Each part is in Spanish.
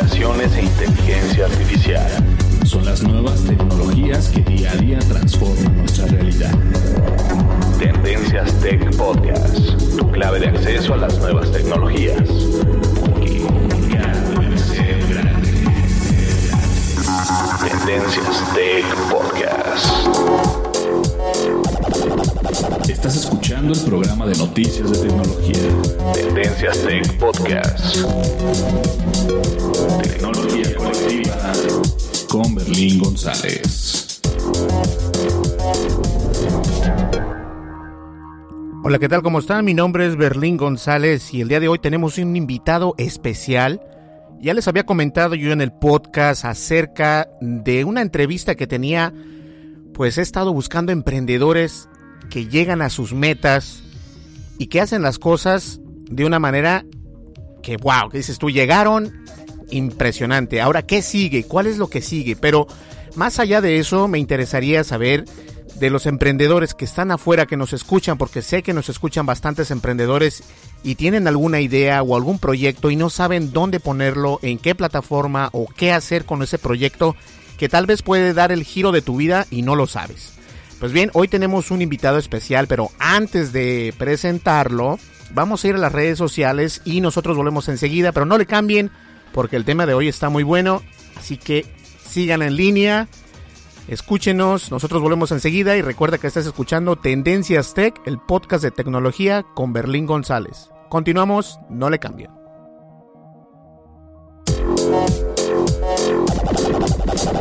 Hipercomunicaciones e inteligencia artificial. Son las nuevas tecnologías que día a día transforman nuestra realidad. Tendencias Tech Podcast, tu clave de acceso a las nuevas tecnologías. Tendencias Tech Podcast. Escuchando el programa de noticias de tecnología. Tendencias Tech Podcast. Tecnología colectiva con Berlín González. Hola, ¿qué tal? ¿Cómo están? Mi nombre es Berlín González y el día de hoy tenemos un invitado especial. Ya les había comentado yo en el podcast acerca de una entrevista que tenía, pues he estado buscando emprendedores que llegan a sus metas y que hacen las cosas de una manera que, wow, que dices tú, llegaron impresionante. Ahora, ¿qué sigue? ¿Cuál es lo que sigue? Pero más allá de eso, me interesaría saber de los emprendedores que están afuera, que nos escuchan, porque sé que nos escuchan bastantes emprendedores y tienen alguna idea o algún proyecto y no saben dónde ponerlo, en qué plataforma o qué hacer con ese proyecto que tal vez puede dar el giro de tu vida y no lo sabes. Pues bien, hoy tenemos un invitado especial, pero antes de presentarlo, vamos a ir a las redes sociales y nosotros volvemos enseguida, pero no le cambien porque el tema de hoy está muy bueno, así que sigan en línea. Escúchenos, nosotros volvemos enseguida y recuerda que estás escuchando Tendencias Tech, el podcast de tecnología con Berlín González. Continuamos, no le cambien.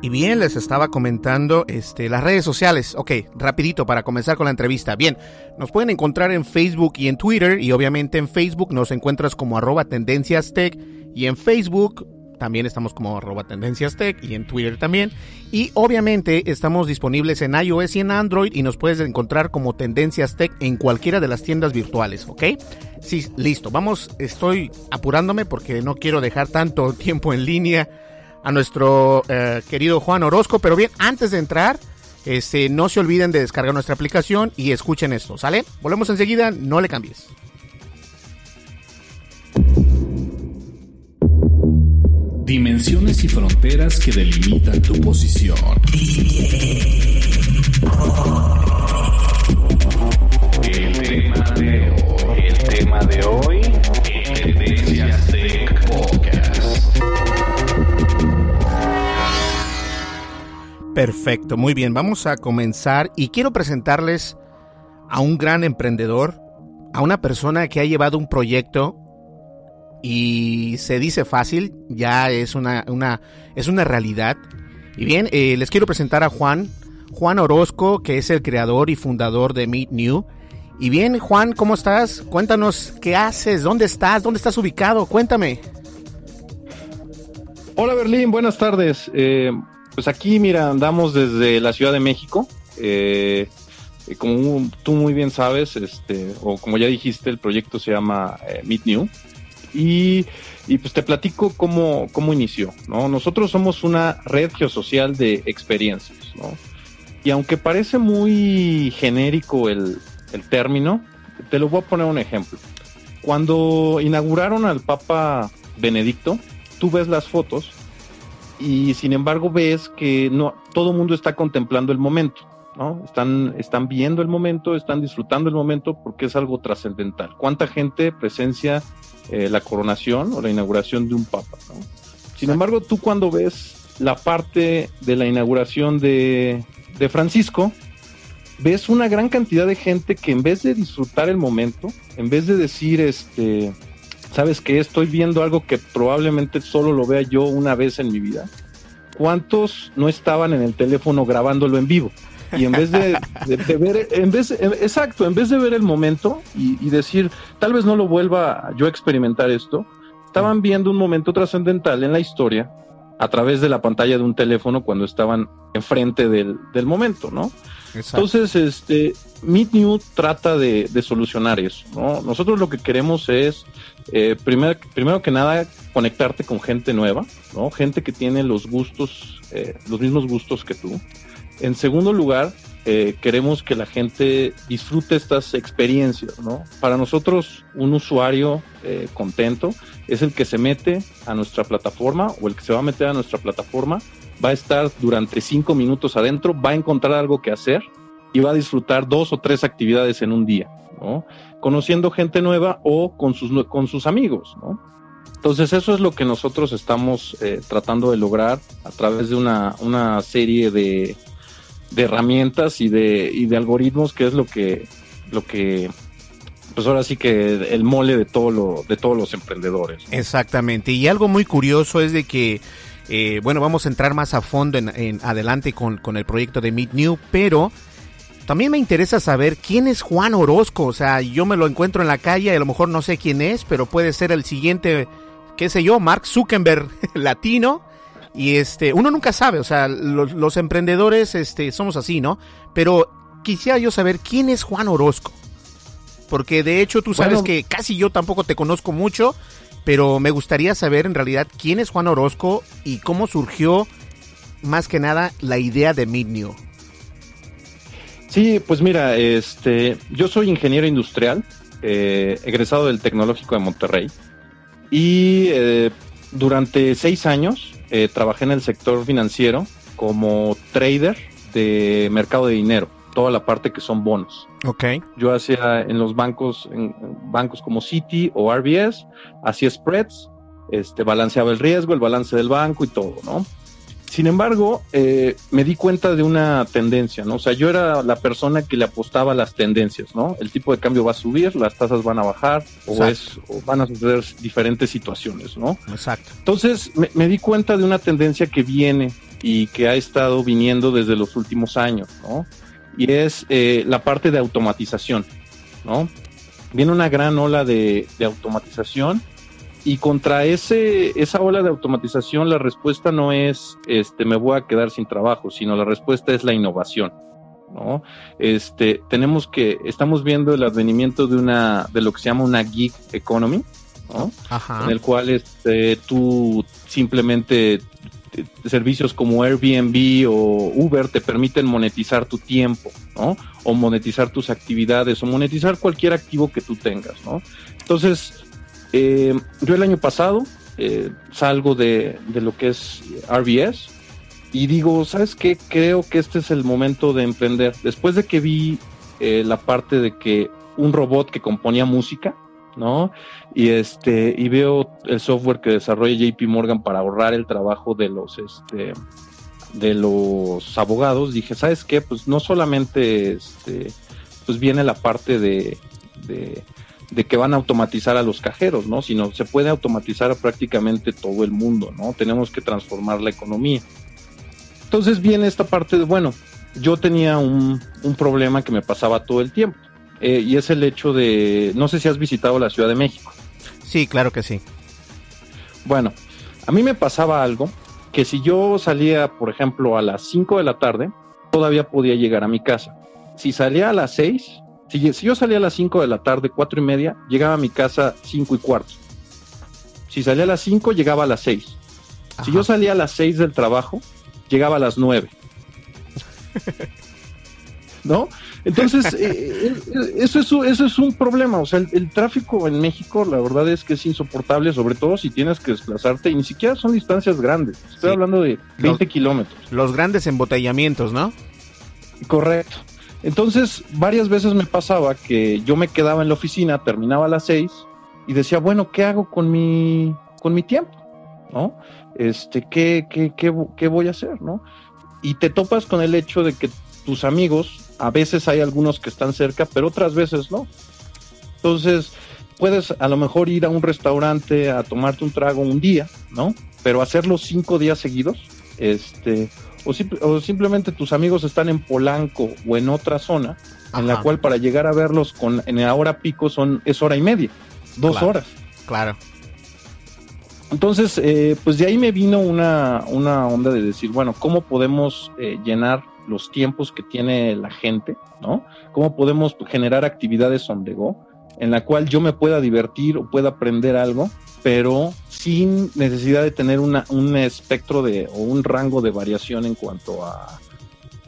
Y bien, les estaba comentando este, las redes sociales. Ok, rapidito para comenzar con la entrevista. Bien, nos pueden encontrar en Facebook y en Twitter. Y obviamente en Facebook nos encuentras como arroba Tendencias Tech. Y en Facebook también estamos como arroba Tendencias Tech y en Twitter también. Y obviamente estamos disponibles en iOS y en Android y nos puedes encontrar como Tendencias Tech en cualquiera de las tiendas virtuales, ¿ok? Sí, listo. Vamos, estoy apurándome porque no quiero dejar tanto tiempo en línea a nuestro eh, querido Juan Orozco. Pero bien, antes de entrar, este, no se olviden de descargar nuestra aplicación y escuchen esto, ¿sale? Volvemos enseguida, no le cambies. Dimensiones y fronteras que delimitan tu posición. El tema de hoy. El tema de hoy. en Tendencias Tech Perfecto, muy bien, vamos a comenzar y quiero presentarles a un gran emprendedor, a una persona que ha llevado un proyecto y se dice fácil, ya es una, una, es una realidad. Y bien, eh, les quiero presentar a Juan, Juan Orozco, que es el creador y fundador de Meet New. Y bien, Juan, ¿cómo estás? Cuéntanos, ¿qué haces? ¿Dónde estás? ¿Dónde estás ubicado? Cuéntame. Hola Berlín, buenas tardes. Eh, pues aquí, mira, andamos desde la Ciudad de México. Eh, como tú muy bien sabes, este, o como ya dijiste, el proyecto se llama Meet New. Y, pues te platico cómo, cómo inició, ¿no? Nosotros somos una red geosocial de experiencias, ¿no? Y aunque parece muy genérico el, el término, te lo voy a poner un ejemplo. Cuando inauguraron al Papa Benedicto, tú ves las fotos y sin embargo ves que no todo el mundo está contemplando el momento. ¿no? Están, están viendo el momento, están disfrutando el momento porque es algo trascendental. ¿Cuánta gente presencia eh, la coronación o la inauguración de un papa? Sin embargo, tú cuando ves la parte de la inauguración de, de Francisco, ves una gran cantidad de gente que en vez de disfrutar el momento, en vez de decir, este, sabes que estoy viendo algo que probablemente solo lo vea yo una vez en mi vida, ¿cuántos no estaban en el teléfono grabándolo en vivo? y en vez de, ver, en vez, exacto, en vez de ver el momento y, decir, tal vez no lo vuelva yo a experimentar esto, estaban viendo un momento trascendental en la historia a través de la pantalla de un teléfono cuando estaban enfrente del, del momento, ¿no? Entonces, este, Meet New trata de, solucionar eso, ¿no? Nosotros lo que queremos es, eh, primero, primero que nada, conectarte con gente nueva, ¿no? Gente que tiene los gustos, eh, los mismos gustos que tú. En segundo lugar, eh, queremos que la gente disfrute estas experiencias, ¿no? Para nosotros, un usuario eh, contento es el que se mete a nuestra plataforma o el que se va a meter a nuestra plataforma, va a estar durante cinco minutos adentro, va a encontrar algo que hacer y va a disfrutar dos o tres actividades en un día, ¿no? Conociendo gente nueva o con sus, con sus amigos, ¿no? Entonces eso es lo que nosotros estamos eh, tratando de lograr a través de una, una serie de, de herramientas y de, y de algoritmos, que es lo que, lo que, pues ahora sí que el mole de todo lo, de todos los emprendedores. Exactamente. Y algo muy curioso es de que, eh, bueno, vamos a entrar más a fondo en, adelante con, con el proyecto de Meet New, pero también me interesa saber quién es Juan Orozco. O sea, yo me lo encuentro en la calle y a lo mejor no sé quién es, pero puede ser el siguiente, qué sé yo, Mark Zuckerberg latino. Y este, uno nunca sabe, o sea, los, emprendedores este, somos así, ¿no? Pero quisiera yo saber quién es Juan Orozco. Porque de hecho tú sabes que casi yo tampoco te conozco mucho, pero me gustaría saber en realidad quién es Juan Orozco y cómo surgió más que nada la idea de Midneo. Sí, pues mira, este, yo soy ingeniero industrial, eh, egresado del Tecnológico de Monterrey y eh, durante seis años eh, trabajé en el sector financiero como trader de mercado de dinero, toda la parte que son bonos. Ok. Yo hacía en los bancos, en bancos como Citi o RBS, hacía spreads, este, balanceaba el riesgo, el balance del banco y todo, ¿no? Sin embargo, eh, me di cuenta de una tendencia, ¿no? O sea, yo era la persona que le apostaba a las tendencias, ¿no? El tipo de cambio va a subir, las tasas van a bajar o, es, van a suceder diferentes situaciones, ¿no? Exacto. Entonces, me, di cuenta de una tendencia que viene y que ha estado viniendo desde los últimos años, ¿no? Y es eh, la parte de automatización, ¿no? Viene una gran ola de, de automatización y contra ese, esa ola de automatización, la respuesta no es este, me voy a quedar sin trabajo, sino la respuesta es la innovación. ¿no? Este, tenemos que, estamos viendo el advenimiento de una, de lo que se llama una gig economy, ¿no? En el cual este, tú simplemente servicios como Airbnb o Uber te permiten monetizar tu tiempo, ¿no? O monetizar tus actividades o monetizar cualquier activo que tú tengas, ¿no? Entonces, eh, yo el año pasado eh, salgo de, lo que es RBS y digo, ¿sabes qué? Creo que este es el momento de emprender. Después de que vi eh, la parte de que un robot que componía música, ¿no? Y este, y veo el software que desarrolla JP Morgan para ahorrar el trabajo de los, este, de los abogados, dije, ¿sabes qué? Pues no solamente, este, pues viene la parte de de que van a automatizar a los cajeros, ¿no? Sino se puede automatizar a prácticamente todo el mundo, ¿no? Tenemos que transformar la economía. Entonces viene esta parte de, bueno, yo tenía un, un problema que me pasaba todo el tiempo. Eh, y es el hecho de, no sé si has visitado la Ciudad de México. Sí, claro que sí. Bueno, a mí me pasaba algo que si yo salía, por ejemplo, a las 5 de la tarde, todavía podía llegar a mi casa. Si salía a las 6, si, yo salía a las 5 de la tarde, cuatro y media, llegaba a mi casa 5 y cuarto. Si salía a las 5, llegaba a las 6. Si yo salía a las 6 del trabajo, llegaba a las 9. ¿No? Entonces, eh, eh, eso, es, eso es un problema. O sea, el, tráfico en México, la verdad es que es insoportable, sobre todo si tienes que desplazarte y ni siquiera son distancias grandes. Estoy hablando de 20 kilómetros. Los grandes embotellamientos, ¿no? Correcto. Entonces, varias veces me pasaba que yo me quedaba en la oficina, terminaba a las seis y decía, bueno, ¿qué hago con mi, con mi tiempo? ¿No? Este, ¿qué, qué, qué, qué voy a hacer? ¿No? Y te topas con el hecho de que tus amigos, a veces hay algunos que están cerca, pero otras veces no. Entonces, puedes a lo mejor ir a un restaurante a tomarte un trago un día, ¿no? Pero hacerlo cinco días seguidos, este, o, simplemente tus amigos están en Polanco o en otra zona, en la cual para llegar a verlos con en la hora pico son es hora y media, dos horas. Claro. Entonces, eh, pues de ahí me vino una, una onda de decir, bueno, ¿cómo podemos eh, llenar los tiempos que tiene la gente, ¿no? ¿Cómo podemos generar actividades on the go en la cual yo me pueda divertir o pueda aprender algo pero sin necesidad de tener un espectro de o un rango de variación en cuanto a,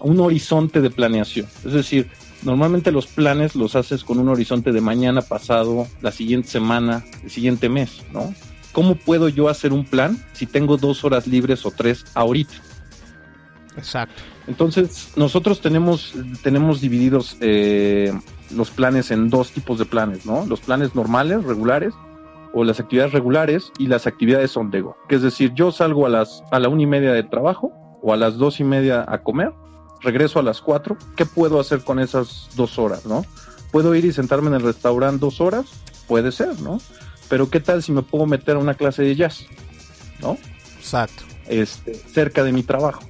un horizonte de planeación. Es decir, normalmente los planes los haces con un horizonte de mañana, pasado, la siguiente semana, el siguiente mes, ¿no? ¿Cómo puedo yo hacer un plan si tengo dos horas libres o tres ahorita? Exacto. Entonces, nosotros tenemos, tenemos divididos eh, los planes en dos tipos de planes, ¿no? Los planes normales, regulares, o las actividades regulares y las actividades on the go. Que es decir, yo salgo a las a la una y media de trabajo o a las dos y media a comer, regreso a las cuatro. ¿Qué puedo hacer con esas dos horas, no? ¿Puedo ir y sentarme en el restaurante dos horas? Puede ser, ¿no? Pero ¿qué tal si me puedo meter a una clase de jazz? ¿No? Exacto. Este, cerca de mi trabajo.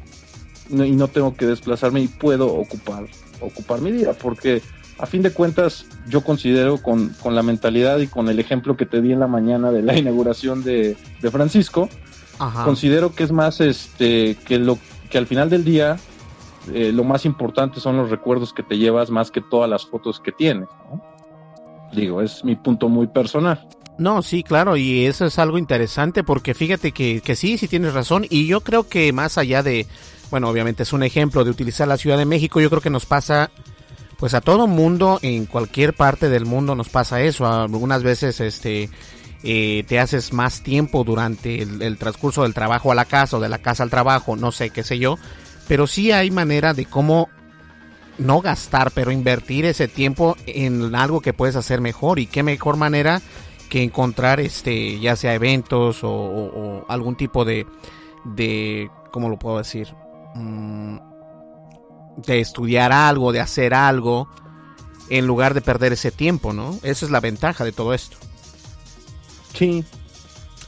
y no tengo que desplazarme y puedo ocupar, ocupar mi día, porque a fin de cuentas, yo considero con, con, la mentalidad y con el ejemplo que te di en la mañana de la inauguración de, Francisco, considero que es más este que lo que al final del día eh, lo más importante son los recuerdos que te llevas más que todas las fotos que tienes. Digo, es mi punto muy personal. No, sí, claro, y eso es algo interesante porque fíjate que, que sí, sí tienes razón, y yo creo que más allá de, bueno, obviamente es un ejemplo de utilizar la Ciudad de México, yo creo que nos pasa pues a todo mundo en cualquier parte del mundo nos pasa eso. Algunas veces este eh, te haces más tiempo durante el, transcurso del trabajo a la casa o de la casa al trabajo, no sé, qué sé yo. Pero sí hay manera de cómo no gastar, pero invertir ese tiempo en algo que puedes hacer mejor. Y qué mejor manera que encontrar este, ya sea eventos o, algún tipo de, de, ¿cómo lo puedo decir? Mm, de estudiar algo, de hacer algo, en lugar de perder ese tiempo, ¿no? Esa es la ventaja de todo esto. Sí.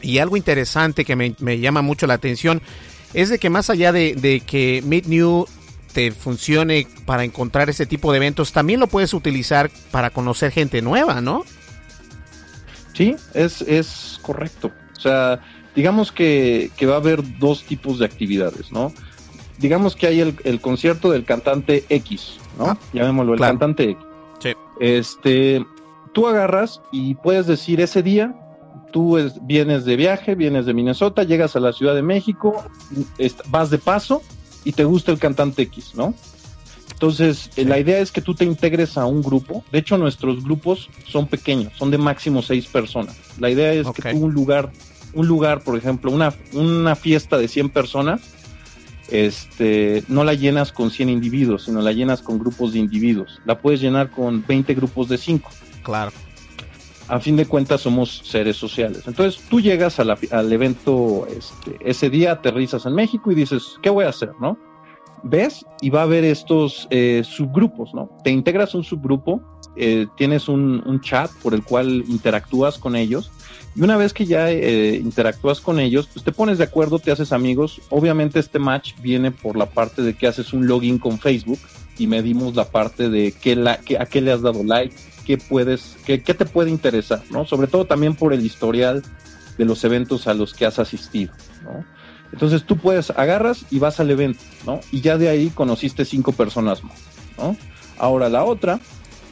Y algo interesante que me, llama mucho la atención es de que más allá de, que Meet New te funcione para encontrar ese tipo de eventos, también lo puedes utilizar para conocer gente nueva, ¿no? Sí, es, es correcto. O sea, digamos que, que va a haber dos tipos de actividades, ¿no? Digamos que hay el, concierto del cantante X, ¿no? Ah, Llamémoslo, el cantante X. Sí. Este, tú agarras y puedes decir ese día, tú vienes de viaje, vienes de Minnesota, llegas a la Ciudad de México, vas de paso y te gusta el cantante X, ¿no? Entonces, eh, la idea es que tú te integres a un grupo. De hecho, nuestros grupos son pequeños, son de máximo seis personas. La idea es que tú un lugar, un lugar, por ejemplo, una, una fiesta de 100 personas, este, no la llenas con 100 individuos, sino la llenas con grupos de individuos. La puedes llenar con 20 grupos de 5. Claro. A fin de cuentas somos seres sociales. Entonces tú llegas al evento este, ese día, aterrizas en México y dices, ¿qué voy a hacer? ¿no? ves y va a haber estos eh, subgrupos, ¿no? Te integras un subgrupo, eh, tienes un, chat por el cual interactúas con ellos y una vez que ya eh, interactúas con ellos, pues te pones de acuerdo, te haces amigos. Obviamente este match viene por la parte de que haces un login con Facebook y medimos la parte de qué la, a qué le has dado like, qué puedes, qué, qué te puede interesar, ¿no? Sobre todo también por el historial de los eventos a los que has asistido, ¿no? Entonces tú puedes, agarras y vas al evento, ¿no? Y ya de ahí conociste cinco personas más, ¿no? Ahora la otra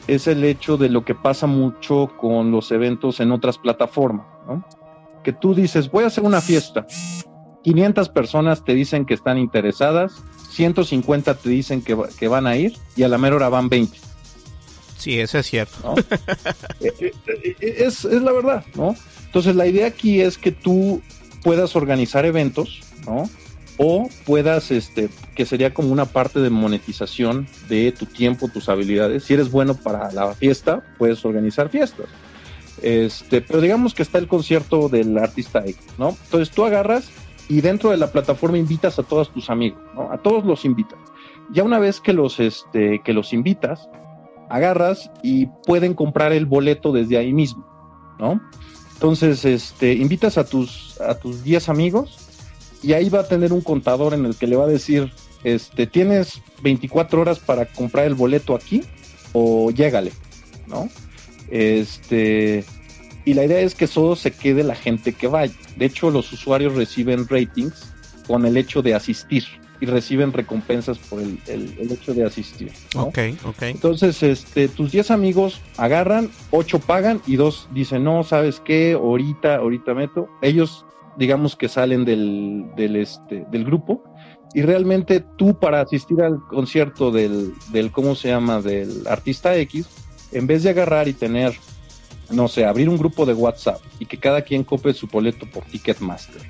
es el hecho de lo que pasa mucho con los eventos en otras plataformas, ¿no? Que tú dices, voy a hacer una fiesta, 500 personas te dicen que están interesadas, 150 te dicen que, que van a ir y a la mera hora van 20. Sí, eso es cierto. Eh, eh, eh, es, es la verdad, ¿no? Entonces la idea aquí es que tú puedas organizar eventos, ¿no? O puedas, este, que sería como una parte de monetización de tu tiempo, tus habilidades. Si eres bueno para la fiesta, puedes organizar fiestas. Este, pero digamos que está el concierto del artista X, ¿no? Entonces tú agarras y dentro de la plataforma invitas a todos tus amigos, ¿no? A todos los invitas. Ya una vez que los, este, que los invitas, agarras y pueden comprar el boleto desde ahí mismo, ¿no? Entonces, este, invitas a tus, a tus 10 amigos y ahí va a tener un contador en el que le va a decir, este, tienes 24 horas para comprar el boleto aquí o llégale, ¿no? Este, y la idea es que solo se quede la gente que vaya. De hecho, los usuarios reciben ratings con el hecho de asistir y reciben recompensas por el, hecho de asistir. Ok, ok. Entonces, este, tus 10 amigos agarran, 8 pagan y 2 dicen, no, ¿sabes qué? Ahorita, ahorita meto. Ellos, digamos que salen del, del, este, del grupo y realmente tú para asistir al concierto del, del, ¿cómo se llama? Del artista X, en vez de agarrar y tener, no sé, abrir un grupo de WhatsApp y que cada quien copie su boleto por Ticketmaster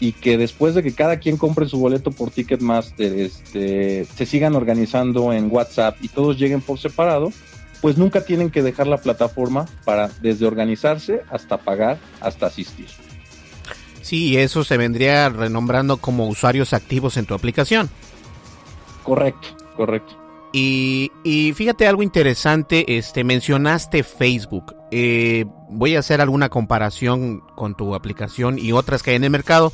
y que después de que cada quien compre su boleto por Ticketmaster, este, se sigan organizando en WhatsApp y todos lleguen por separado, pues nunca tienen que dejar la plataforma para desde organizarse hasta pagar, hasta asistir. Sí, eso se vendría renombrando como usuarios activos en tu aplicación. Correcto, correcto. Y, y fíjate algo interesante, este mencionaste Facebook. Eh, voy a hacer alguna comparación con tu aplicación y otras que hay en el mercado.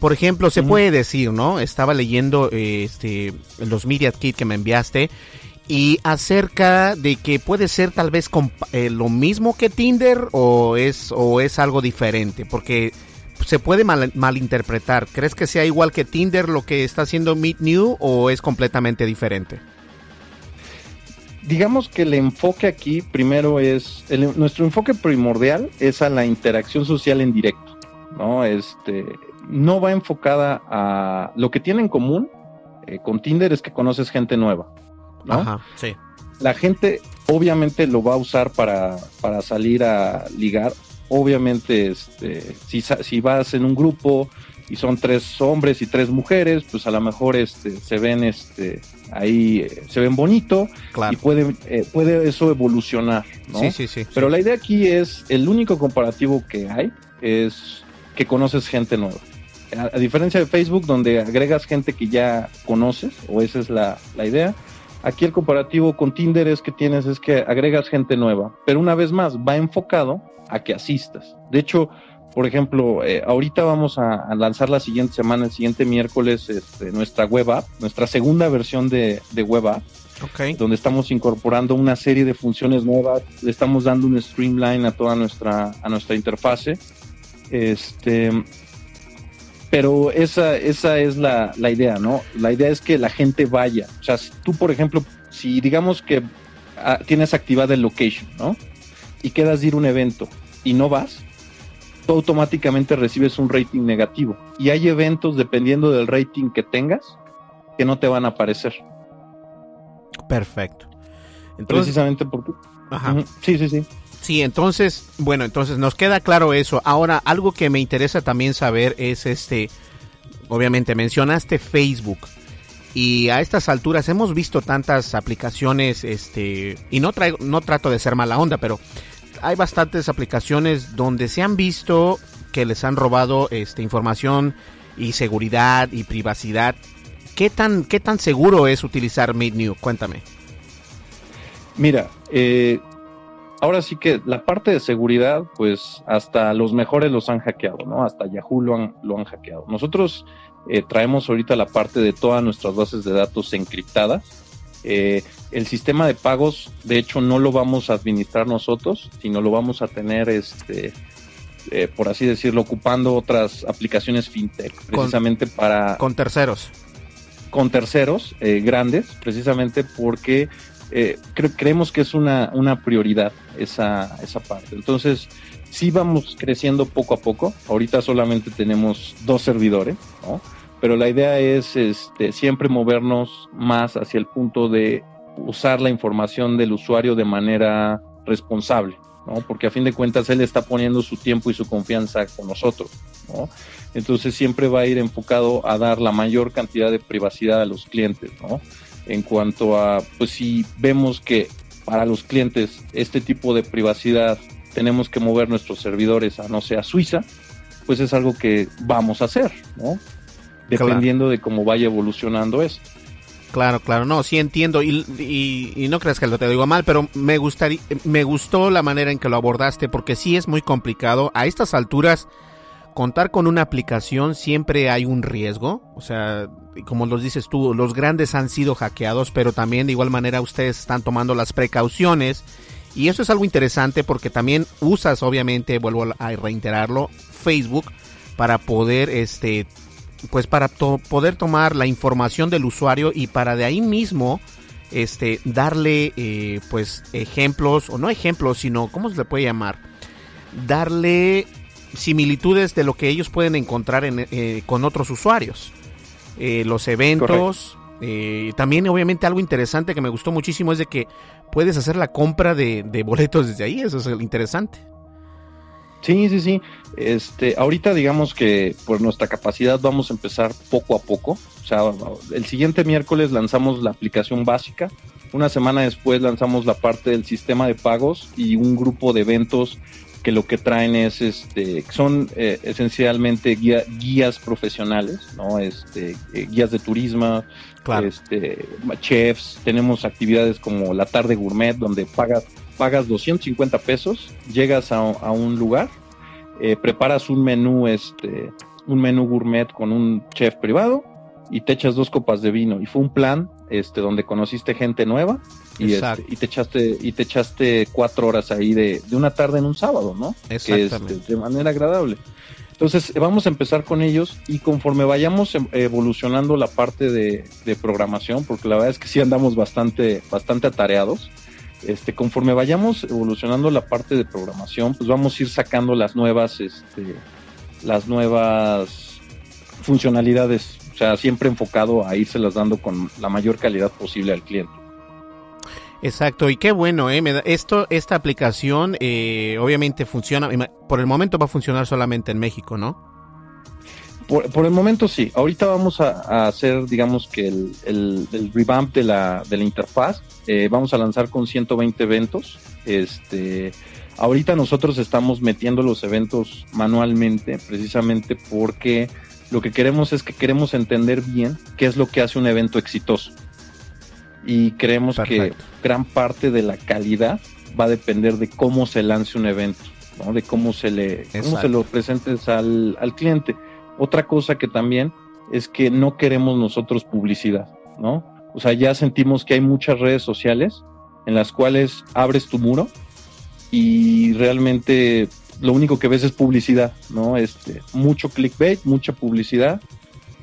Por ejemplo, se puede decir, ¿no? Estaba leyendo este los Media Kit que me enviaste y acerca de que puede ser tal vez eh, lo mismo que Tinder o es o es algo diferente, porque se puede mal, malinterpretar. ¿Crees que sea igual que Tinder lo que está haciendo Meet New o es completamente diferente? digamos que el enfoque aquí primero es, nuestro enfoque primordial es a la interacción social en directo, ¿no? Este, no va enfocada a lo que tiene en común eh, con Tinder es que conoces gente nueva, ¿no? Ajá, sí. La gente obviamente lo va a usar para, para salir a ligar, obviamente este, si, si vas en un grupo y son tres hombres y tres mujeres, pues a lo mejor este, se ven este, ahí, eh, se ven bonito y puede, eh, puede eso evolucionar, ¿no? Sí, sí, sí. Pero la idea aquí es, el único comparativo que hay es que conoces gente nueva. A, diferencia de Facebook, donde agregas gente que ya conoces, o esa es la, la idea, aquí el comparativo con Tinder es que tienes, es que agregas gente nueva, pero una vez más, va enfocado a que asistas. De hecho, por ejemplo, eh, ahorita vamos a, lanzar la siguiente semana, el siguiente miércoles, este, nuestra web app, nuestra segunda versión de, web app, donde estamos incorporando una serie de funciones nuevas, le estamos dando un streamline a toda nuestra, a nuestra interfase. Este, pero esa, esa es la, la idea, ¿no? La idea es que la gente vaya. O sea, si tú, por ejemplo, si digamos que ah, tienes activada el location, ¿no? Y quedas de ir a un evento y no vas, tú automáticamente recibes un rating negativo. Y hay eventos, dependiendo del rating que tengas, que no te van a aparecer. Perfecto. Precisamente porque... Ajá. Sí, sí, sí. Sí, entonces, bueno, entonces nos queda claro eso. Ahora, algo que me interesa también saber es este, obviamente mencionaste Facebook y a estas alturas hemos visto tantas aplicaciones, este, y no traigo, no trato de ser mala onda, pero hay bastantes aplicaciones donde se han visto que les han robado este, información y seguridad y privacidad ¿qué tan, ¿qué tan seguro es utilizar Meet New? Cuéntame. Mira, eh, ahora sí que la parte de seguridad, pues hasta los mejores los han hackeado, ¿no? Hasta Yahoo lo han, lo han hackeado. Nosotros eh, traemos ahorita la parte de todas nuestras bases de datos encriptadas. Eh, el sistema de pagos, de hecho, no lo vamos a administrar nosotros, sino lo vamos a tener, este, eh, por así decirlo, ocupando otras aplicaciones fintech, precisamente para... Con terceros. Con terceros grandes, precisamente porque creemos que es una, una prioridad esa, esa parte. Entonces, sí vamos creciendo poco a poco. Ahorita solamente tenemos dos servidores, ¿no? Pero la idea es este, siempre movernos más hacia el punto de usar la información del usuario de manera responsable, ¿no? Porque a fin de cuentas él está poniendo su tiempo y su confianza con nosotros, ¿no? Entonces siempre va a ir enfocado a dar la mayor cantidad de privacidad a los clientes, ¿no? En cuanto a, pues si vemos que para los clientes este tipo de privacidad tenemos que mover nuestros servidores a, no sé, a Suiza, pues es algo que vamos a hacer, ¿no? Dependiendo de cómo vaya evolucionando esto. Claro, claro, no, sí entiendo y, y, no creas que lo te digo mal, pero me gustaría, me gustó la manera en que lo abordaste porque sí es muy complicado. A estas alturas, contar con una aplicación siempre hay un riesgo, o sea, como los dices tú, los grandes han sido hackeados, pero también de igual manera ustedes están tomando las precauciones y eso es algo interesante porque también usas, obviamente, vuelvo a reiterarlo, Facebook para poder, este, pues para poder tomar la información del usuario y para de ahí mismo, este, darle, eh, pues, ejemplos, o no ejemplos, sino, ¿cómo se le puede llamar? Darle similitudes de lo que ellos pueden encontrar en, eh, con otros usuarios. Eh, los eventos, eh, también obviamente algo interesante que me gustó muchísimo es de que puedes hacer la compra de, boletos desde ahí, eso es interesante. Sí, sí, sí. Este, ahorita digamos que por nuestra capacidad vamos a empezar poco a poco. O sea, el siguiente miércoles lanzamos la aplicación básica. Una semana después lanzamos la parte del sistema de pagos y un grupo de eventos que lo que traen es, este, son eh, esencialmente guías profesionales, ¿no? Este, eh, guías de turismo, este, chefs, tenemos actividades como la tarde gourmet, donde pagas, pagas 250 pesos, llegas a, un lugar, eh, preparas un menú, este, un menú gourmet con un chef privado, y te echas dos copas de vino. Y fue un plan este, donde conociste gente nueva y, este, y, te echaste y te echaste cuatro horas ahí de, una tarde en un sábado, ¿no? Exactamente. Este, de manera agradable. Entonces vamos a empezar con ellos y conforme vayamos em, evolucionando la parte de, programación, porque la verdad es que sí andamos bastante, bastante atareados, este, conforme vayamos evolucionando la parte de programación, pues vamos a ir sacando las nuevas, este, las nuevas funcionalidades o sea, siempre enfocado a irse las dando con la mayor calidad posible al cliente. Exacto, y qué bueno, ¿eh? Esto, esta aplicación eh, obviamente funciona, por el momento va a funcionar solamente en México, ¿no? Por, el momento sí, ahorita vamos a, hacer, digamos que el, el, revamp de la, de la interfaz, eh, vamos a lanzar con 120 eventos, este, ahorita nosotros estamos metiendo los eventos manualmente, precisamente porque lo que queremos es que queremos entender bien qué es lo que hace un evento exitoso. Y creemos que gran parte de la calidad va a depender de cómo se lance un evento, ¿no? de cómo se le cómo se lo presentes al, al cliente. Otra cosa que también es que no queremos nosotros publicidad, ¿no? O sea, ya sentimos que hay muchas redes sociales en las cuales abres tu muro y realmente lo único que ves es publicidad, ¿no? Este, mucho clickbait, mucha publicidad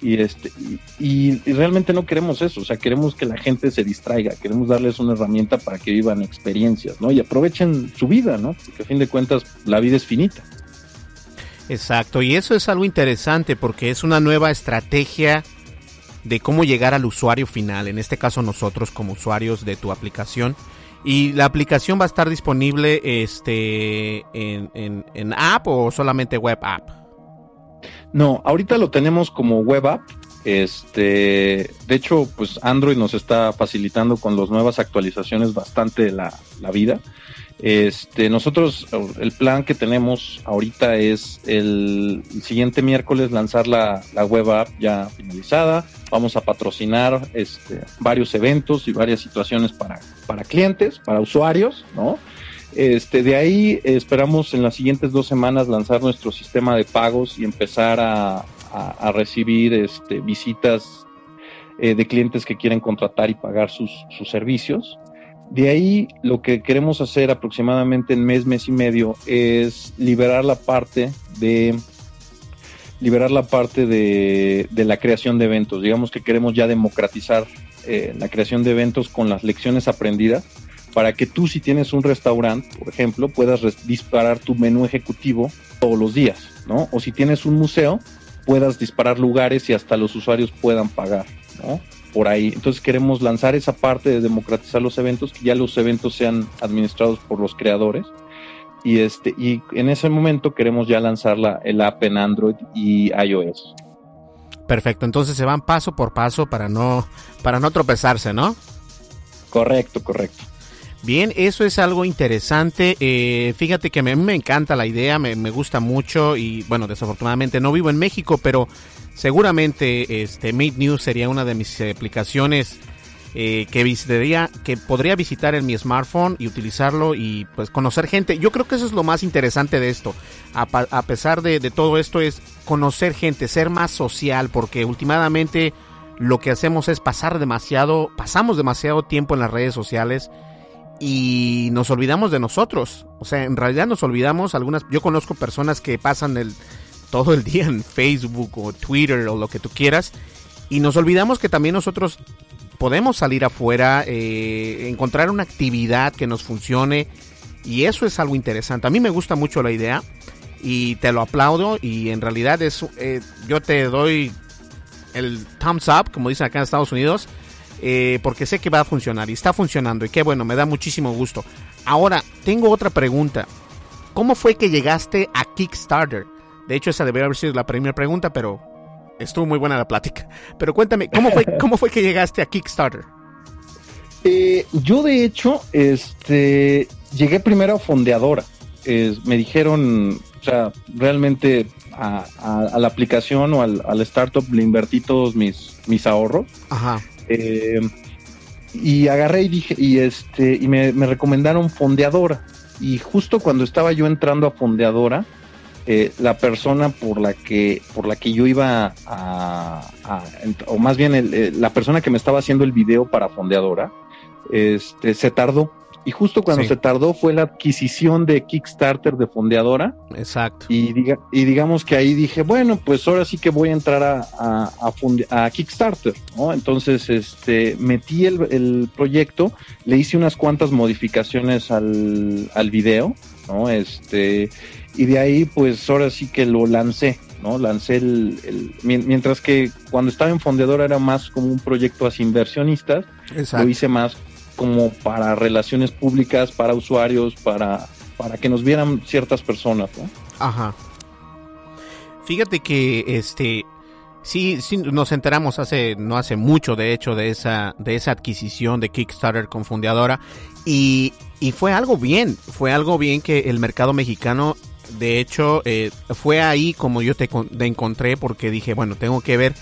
y este y, realmente no queremos eso, o sea, queremos que la gente se distraiga, queremos darles una herramienta para que vivan experiencias, ¿no? Y aprovechen su vida, ¿no? Porque a fin de cuentas la vida es finita. Exacto, y eso es algo interesante porque es una nueva estrategia de cómo llegar al usuario final, en este caso nosotros como usuarios de tu aplicación ¿Y la aplicación va a estar disponible este, en, en, app o solamente web app? No, ahorita lo tenemos como web app. Este, de hecho, pues Android nos está facilitando con las nuevas actualizaciones bastante la, la vida. Este, nosotros, el plan que tenemos ahorita es el, siguiente miércoles lanzar la, la, web app ya finalizada, vamos a patrocinar este, varios eventos y varias situaciones para, para clientes, para usuarios, ¿no? Este, de ahí esperamos en las siguientes dos semanas lanzar nuestro sistema de pagos y empezar a, recibir este, visitas eh, de clientes que quieren contratar y pagar sus, sus, servicios. De ahí lo que queremos hacer aproximadamente en mes, mes y medio es liberar la parte de liberar la parte de, la creación de eventos. Digamos que queremos ya democratizar eh, la creación de eventos con las lecciones aprendidas para que tú si tienes un restaurante, por ejemplo, puedas disparar tu menú ejecutivo todos los días, ¿no? O si tienes un museo, puedas disparar lugares y hasta los usuarios puedan pagar, ¿no? Por ahí. Entonces queremos lanzar esa parte de democratizar los eventos, que ya los eventos sean administrados por los creadores y este y en ese momento queremos ya lanzar la, el app en Android y iOS. Perfecto, entonces se van paso por paso para no para no tropezarse, ¿no? Correcto, correcto. Bien, eso es algo interesante. Eh, fíjate que a mí me encanta la idea, me, me, gusta mucho y bueno, desafortunadamente no vivo en México, pero seguramente este Meet News sería una de mis aplicaciones eh, que visitaría, que podría visitar en mi smartphone y utilizarlo y pues conocer gente. Yo creo que eso es lo más interesante de esto. A, pesar de, todo esto es conocer gente, ser más social, porque últimamente lo que hacemos es pasar demasiado, pasamos demasiado tiempo en las redes sociales y nos olvidamos de nosotros. O sea, en realidad nos olvidamos algunas, yo conozco personas que pasan el, todo el día en Facebook o Twitter o lo que tú quieras y nos olvidamos que también nosotros podemos salir afuera, eh, encontrar una actividad que nos funcione y eso es algo interesante. A mí me gusta mucho la idea y te lo aplaudo y en realidad es, eh, yo te doy el thumbs up, como dicen acá en Estados Unidos, eh, porque sé que va a funcionar y está funcionando y qué bueno, me da muchísimo gusto. Ahora, tengo otra pregunta. ¿Cómo fue que llegaste a Kickstarter? De hecho, esa debería haber sido la primera pregunta, pero estuvo muy buena la plática. Pero cuéntame, ¿cómo fue, cómo fue que llegaste a Kickstarter? Eh, yo de hecho, este, llegué primero a Fondeadora. me dijeron, o sea, realmente a, la aplicación o al, startup le invertí todos mis, mis ahorros. Ajá. Eh, y agarré y dije, y este, y me, me recomendaron Fondeadora. Y justo cuando estaba yo entrando a Fondeadora, eh, la persona por la que por la que yo iba a, o más bien eh, la persona que me estaba haciendo el video para fondeadora este se tardó. Y justo cuando se tardó fue la adquisición de Kickstarter de fondeadora. Exacto. Y diga, y digamos que ahí dije bueno pues ahora sí que voy a entrar a, a, Kickstarter ¿no? entonces este metí el, el proyecto le hice unas cuantas modificaciones al, al video no este y de ahí pues ahora sí que lo lancé, ¿no? Lancé el, mientras que cuando estaba en Fondeadora era más como un proyecto hacia inversionistas, lo hice más como para relaciones públicas, para usuarios, para, para que nos vieran ciertas personas, ¿no? Ajá. Fíjate que este sí, sí nos enteramos hace no hace mucho de hecho de esa de esa adquisición de Kickstarter con Fondeadora y, y fue algo bien, fue algo bien que el mercado mexicano de hecho, eh, fue ahí como yo te, encontré porque dije, bueno, tengo que ver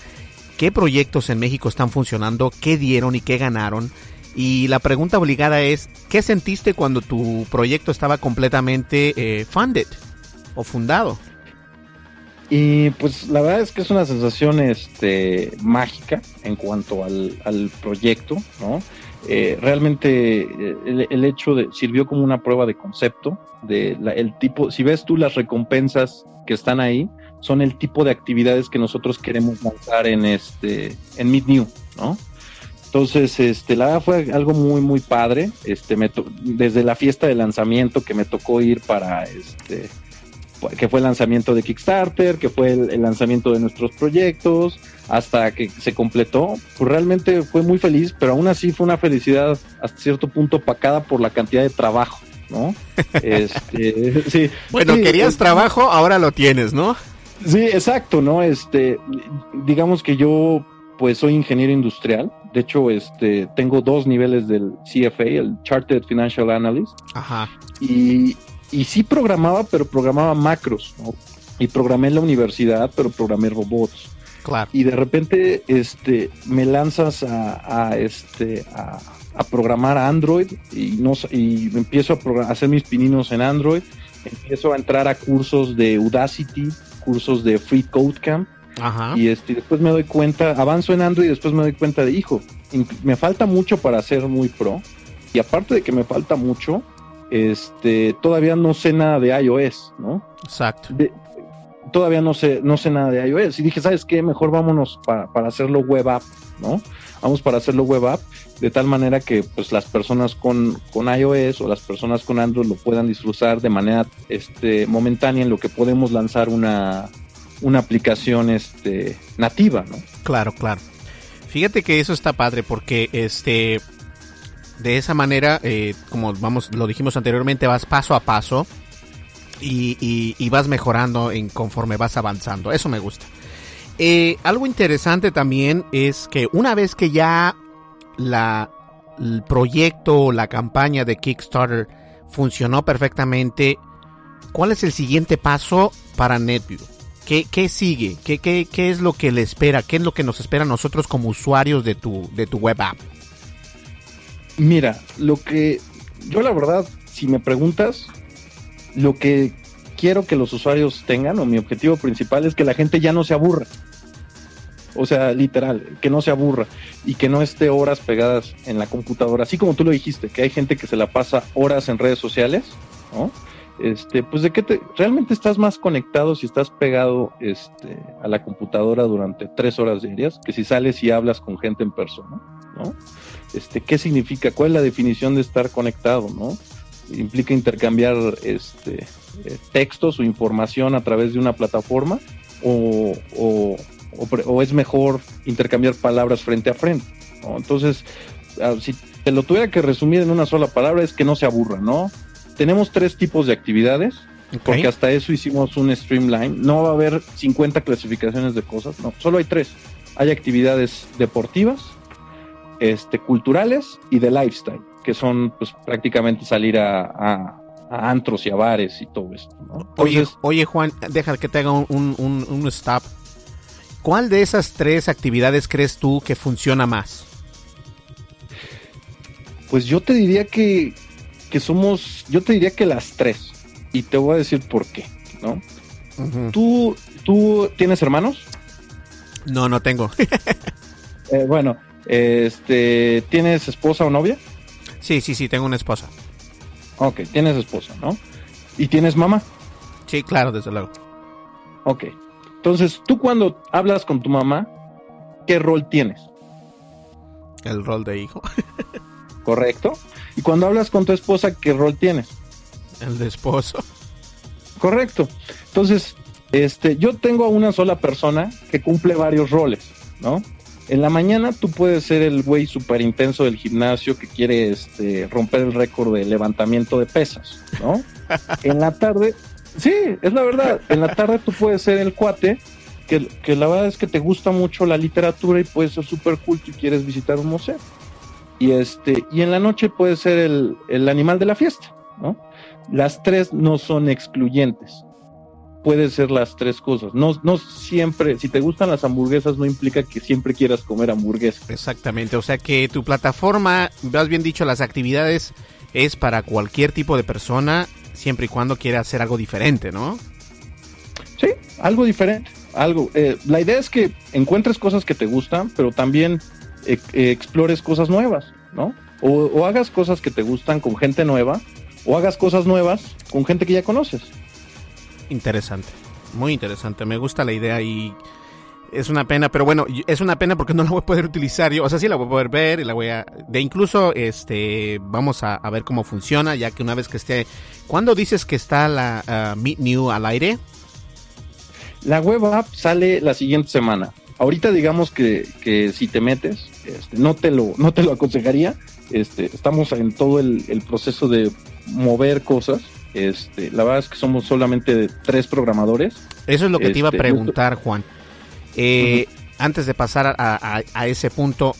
qué proyectos en México están funcionando, qué dieron y qué ganaron. Y la pregunta obligada es, ¿qué sentiste cuando tu proyecto estaba completamente eh, funded o fundado? Y pues la verdad es que es una sensación este, mágica en cuanto al, proyecto, ¿no? Eh, realmente eh, el, hecho de sirvió como una prueba de concepto de el tipo si ves tú las recompensas que están ahí son el tipo de actividades que nosotros queremos lanzar en este en Meet New no entonces este la verdad fue algo muy muy padre este me desde la fiesta de lanzamiento que me tocó ir para este que fue el lanzamiento de Kickstarter, que fue el, lanzamiento de nuestros proyectos, hasta que se completó, pues realmente fue muy feliz, pero aún así fue una felicidad hasta cierto punto pacada por la cantidad de trabajo, ¿no? este, sí, bueno, querías trabajo, ahora lo tienes, ¿no? Sí, exacto, ¿no? Este, digamos que yo pues soy ingeniero industrial. De hecho, este, tengo dos niveles del CFA, el Chartered Financial Analyst. Ajá. Y, y sí programaba, pero programaba macros, ¿no? Y programé en la universidad, pero programé robots. Claro. Y de repente, este, me lanzas a, a este, a, a programar Android y no y empiezo a, hacer mis pininos en Android, empiezo a entrar a cursos de Udacity, cursos de Free Code Camp. Y este, después me doy cuenta, avanzo en Android y después me doy cuenta de, hijo, me falta mucho para ser muy pro. Y aparte de que me falta mucho, este, todavía no sé nada de iOS, ¿no? Exacto. todavía no sé, no sé nada de iOS. Y dije, ¿sabes qué? Mejor vámonos para hacerlo web app, ¿no? Vamos para hacerlo web app de tal manera que pues las personas con, con iOS o las personas con Android lo puedan disfrutar de manera este, momentánea en lo que podemos lanzar una, una aplicación este, nativa, ¿no? Claro, claro. Fíjate que eso está padre porque este de esa manera, eh, como vamos, lo dijimos anteriormente, vas paso a paso y, vas mejorando en conforme vas avanzando. Eso me gusta. Eh, algo interesante también es que una vez que ya la, el proyecto, la campaña de Kickstarter funcionó perfectamente, ¿cuál es el siguiente paso para NetView? ¿Qué, qué sigue? ¿Qué, ¿Qué, qué, es lo que le espera? ¿Qué es lo que nos espera a nosotros como usuarios de tu, de tu web app? Mira, lo que yo la verdad, si me preguntas, lo que quiero que los usuarios tengan, o mi objetivo principal, es que la gente ya no se aburra. O sea, literal, que no se aburra y que no esté horas pegadas en la computadora. Así como tú lo dijiste, que hay gente que se la pasa horas en redes sociales, ¿no? Este, pues de qué te, realmente estás más conectado si estás pegado este, a la computadora durante tres horas diarias que si sales y hablas con gente en persona, ¿no? Este, ¿qué significa? ¿Cuál es la definición de estar conectado, no? Implica intercambiar este, eh, textos o información a través de una plataforma o, o, es mejor intercambiar palabras frente a frente. Entonces, ah, si te lo tuviera que resumir en una sola palabra, es que no se aburra, ¿no? Tenemos tres tipos de actividades, porque hasta eso hicimos un streamline. No va a haber 50 clasificaciones de cosas, no, solo hay tres. Hay actividades deportivas, este, culturales y de lifestyle, que son pues prácticamente salir a, antros y a bares y todo esto. oye, oye Juan, deja que te haga un, un, un stop ¿Cuál de esas tres actividades crees tú que funciona más? Pues yo te diría que, que somos, yo te diría que las tres. Y te voy a decir por qué, ¿no? ¿Tú, ¿Tú tienes hermanos? No, no tengo. Eh, bueno, este, ¿tienes esposa o novia? Sí, sí, sí, tengo una esposa. Ok, tienes esposa, ¿no? ¿Y tienes mamá? Sí, claro, desde luego. Ok, entonces, tú cuando hablas con tu mamá, ¿qué rol tienes? El rol de hijo. Correcto. Y cuando hablas con tu esposa, ¿qué rol tienes? El de esposo. Correcto. Entonces, este, yo tengo a una sola persona que cumple varios roles, ¿no? En la mañana tú puedes ser el güey súper intenso del gimnasio que quiere este, romper el récord de levantamiento de pesas, ¿no? en la tarde Sí, es la verdad. En la tarde tú puedes ser el cuate que, que la verdad es que te gusta mucho la literatura y puedes ser súper culto y quieres visitar un museo. Y, este, y en la noche puedes ser el, el animal de la fiesta, ¿no? Las tres no son excluyentes. Puede ser las tres cosas. No, no siempre, si te gustan las hamburguesas, no implica que siempre quieras comer hamburguesas. Exactamente. O sea que tu plataforma, has bien dicho, las actividades es para cualquier tipo de persona siempre y cuando quiera hacer algo diferente, ¿no? Sí, algo diferente. Algo. Eh, la idea es que encuentres cosas que te gustan, pero también eh, eh, explores cosas nuevas, ¿no? O, hagas cosas que te gustan con gente nueva, o hagas cosas nuevas con gente que ya conoces. Interesante, muy interesante. Me gusta la idea y es una pena, pero bueno, es una pena porque no la voy a poder utilizar yo. O sea, sí la voy a poder ver y la voy a. De incluso, este, vamos a, ver cómo funciona, ya que una vez que esté. ¿Cuándo dices que está la uh, Meet New al aire? La web app sale la siguiente semana. Ahorita digamos que, que si te metes, este, no te lo, no te lo aconsejaría. Este, estamos en todo el proceso de mover cosas. Este, la verdad es que somos solamente tres programadores. Eso es lo que te iba a este, preguntar, Juan. Eh, antes de pasar a, ese punto,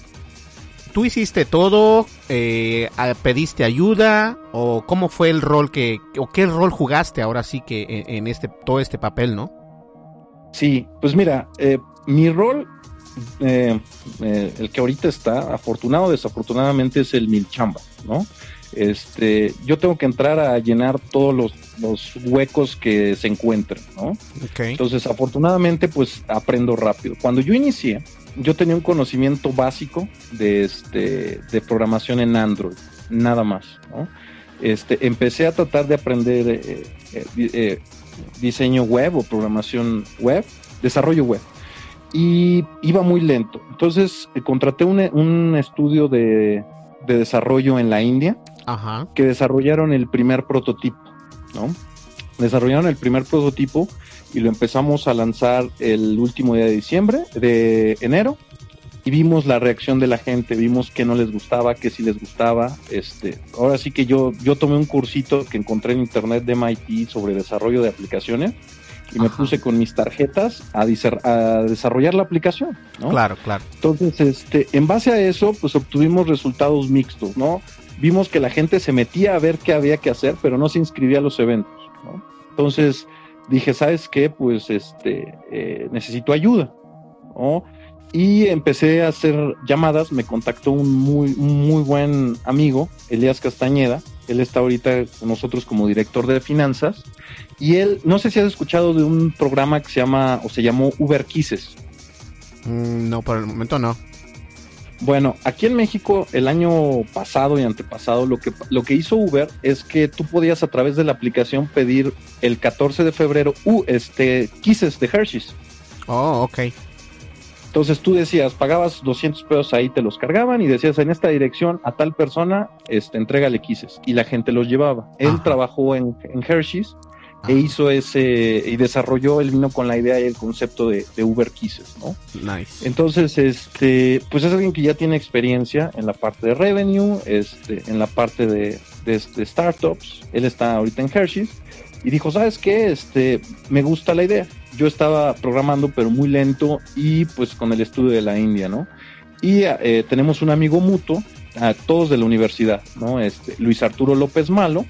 ¿tú hiciste todo? Eh, ¿Pediste ayuda? ¿O cómo fue el rol que, o qué rol jugaste ahora sí que en, este, todo este papel, no? Sí, pues mira, eh, mi rol, eh, eh, el que ahorita está, afortunado o desafortunadamente, es el mil chamba, ¿no? Este, yo tengo que entrar a llenar todos los, los huecos que se encuentren, ¿no? Entonces, afortunadamente, pues aprendo rápido. Cuando yo inicié, yo tenía un conocimiento básico de, este, de programación en Android, nada más, ¿no? Este, empecé a tratar de aprender eh, eh, eh, diseño web o programación web, desarrollo web, y iba muy lento. Entonces contraté un, un estudio de, de, desarrollo en la India que desarrollaron el primer prototipo, ¿no? Desarrollaron el primer prototipo y lo empezamos a lanzar el último día de diciembre, de enero, y vimos la reacción de la gente, vimos que no les gustaba, que sí les gustaba. Este, ahora sí que yo, yo tomé un cursito que encontré en internet de MIT sobre desarrollo de aplicaciones y me puse con mis tarjetas a, a, desarrollar la aplicación, ¿no? Claro, claro. Entonces, este, en base a eso, pues obtuvimos resultados mixtos, ¿no? Vimos que la gente se metía a ver qué había que hacer, pero no se inscribía a los eventos. Entonces dije, ¿sabes qué? Pues este, eh, necesito ayuda, y empecé a hacer llamadas, me contactó un muy, muy buen amigo, Elías Castañeda, él está ahorita con nosotros como director de finanzas, y él, no sé si has escuchado de un programa que se llama, o se llamó Uber Kisses. Mm, no, por el momento no. Bueno, aquí en México el año pasado y antepasado lo que, lo que hizo Uber es que tú podías a través de la aplicación pedir el 14 de febrero uh, este, Kisses de Hershey's. Oh, ok. Entonces tú decías, pagabas 200 pesos ahí, te los cargaban y decías en esta dirección a tal persona, este, entrégale quises. Y la gente los llevaba. Él trabajó en, Hershey's e hizo ese y desarrolló, él vino con la idea y el concepto de, Uber Kisses, ¿no? Nice. Entonces, este, pues es alguien que ya tiene experiencia en la parte de revenue, este, en la parte de, de, de startups. Él está ahorita en Hershey's y dijo, ¿sabes qué? Este, me gusta la idea. Yo estaba programando, pero muy lento y pues con el estudio de la India, ¿no? Y eh, tenemos un amigo mutuo, a todos de la universidad, ¿no? Este, Luis Arturo López Malo,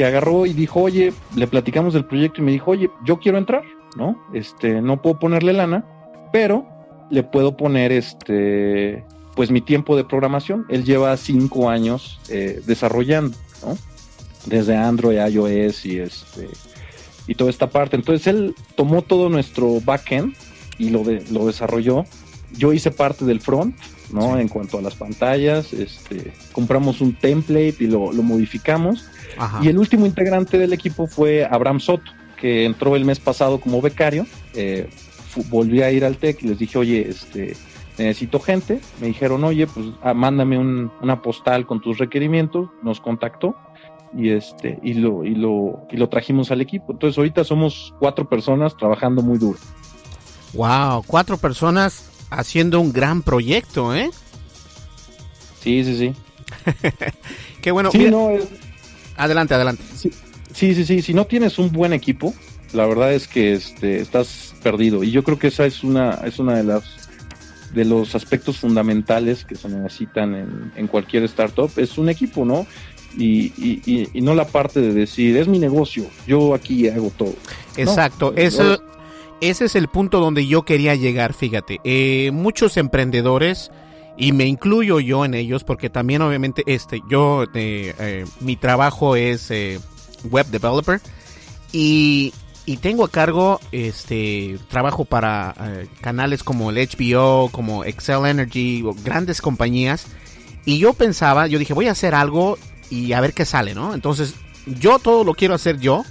que agarró y dijo, oye, le platicamos del proyecto y me dijo, oye, yo quiero entrar, ¿no? Este, no puedo ponerle lana, pero le puedo poner este, pues mi tiempo de programación. Él lleva cinco años eh, desarrollando, ¿no? desde Android, iOS y este y toda esta parte. Entonces él tomó todo nuestro backend y lo, de, lo desarrolló. Yo hice parte del front, ¿no? En cuanto a las pantallas, este, compramos un template y lo, modificamos. Y el último integrante del equipo fue Abraham Soto, que entró el mes pasado como becario. Eh, volví a ir al TEC y les dije, oye, este, necesito gente. Me dijeron, oye, pues ah, mándame una postal con tus requerimientos. Nos contactó y este y lo y lo y lo trajimos al equipo. Entonces ahorita somos cuatro personas trabajando muy duro. Wow, cuatro personas haciendo un gran proyecto, ¿eh? Sí, sí, sí. Qué bueno. Adelante, adelante. Sí, sí, sí, Si no tienes un buen equipo, la verdad es que este, estás perdido. Y yo creo que esa es una es una de las de los aspectos fundamentales que se necesitan en, en cualquier startup es un equipo, ¿no? y, y, no la parte de decir, es mi negocio, yo aquí hago todo. Exacto, eso, ese es el punto donde yo quería llegar, fíjate. Eh, muchos emprendedores, y me incluyo yo en ellos, porque también obviamente este, yo, eh, eh, mi trabajo es web developer, y, y tengo a cargo este trabajo para canales como el HBO, como Excel Energy, grandes compañías. Y yo pensaba, yo dije, voy a hacer algo y a ver qué sale, ¿no? Entonces, yo todo lo quiero hacer yo.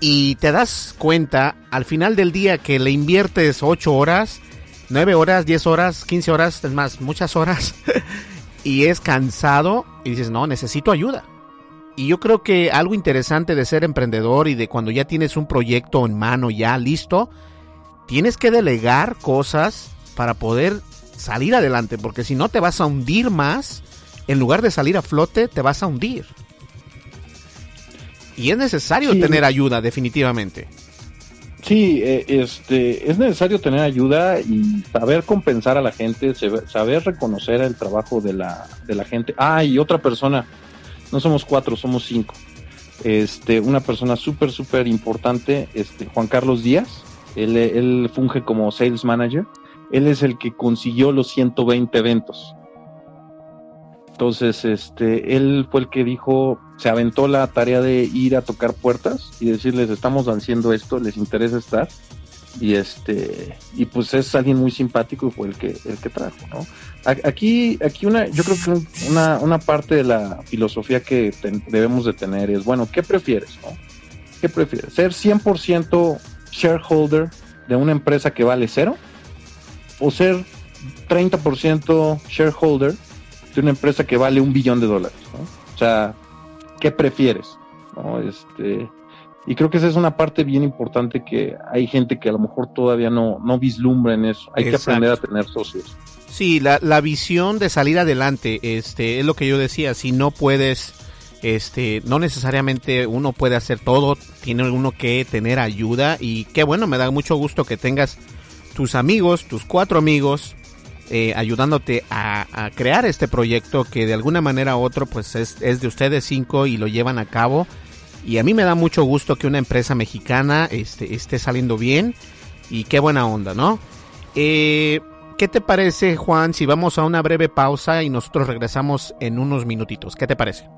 Y te das cuenta al final del día que le inviertes 8 horas, 9 horas, 10 horas, 15 horas, es más, muchas horas. y es cansado y dices, no, necesito ayuda. Y yo creo que algo interesante de ser emprendedor y de cuando ya tienes un proyecto en mano ya listo, tienes que delegar cosas para poder salir adelante, porque si no te vas a hundir más en lugar de salir a flote, te vas a hundir. Y es necesario tener ayuda, definitivamente. Sí, eh, este, es necesario tener ayuda y saber compensar a la gente, saber reconocer el trabajo de la, de la gente. Ah, y otra persona, no somos cuatro, somos cinco. Este, una persona súper, súper importante, este, Juan Carlos Díaz. él, él funge como sales manager, él es el que consiguió los 120 eventos. Entonces, este, él fue el que dijo, se aventó la tarea de ir a tocar puertas y decirles, estamos haciendo esto, les interesa estar. Y este, y pues es alguien muy simpático y fue el que, el que trajo, ¿no? Aquí, aquí una, yo creo que una, una parte de la filosofía que debemos de tener es, bueno, ¿qué prefieres, no? ¿Qué prefieres? ¿Ser 100% shareholder de una empresa que vale cero? ¿O ser 30% shareholder de una empresa que vale un billón de dólares. O sea, ¿qué prefieres? Este, y creo que esa es una parte bien importante que hay gente que a lo mejor todavía no, no vislumbra en eso. Hay que aprender a tener socios. Sí, la, la visión de salir adelante, este, es lo que yo decía, si no puedes, este, no necesariamente uno puede hacer todo, tiene uno que tener ayuda y qué bueno, me da mucho gusto que tengas tus amigos, tus cuatro amigos, eh, ayudándote a, crear este proyecto que de alguna manera u otro pues es, de ustedes cinco y lo llevan a cabo. Y a mí me da mucho gusto que una empresa mexicana este, esté saliendo bien y qué buena onda, ¿no? Eh, ¿Qué te parece, Juan, si vamos a una breve pausa y nosotros regresamos en unos minutitos? ¿Qué te parece?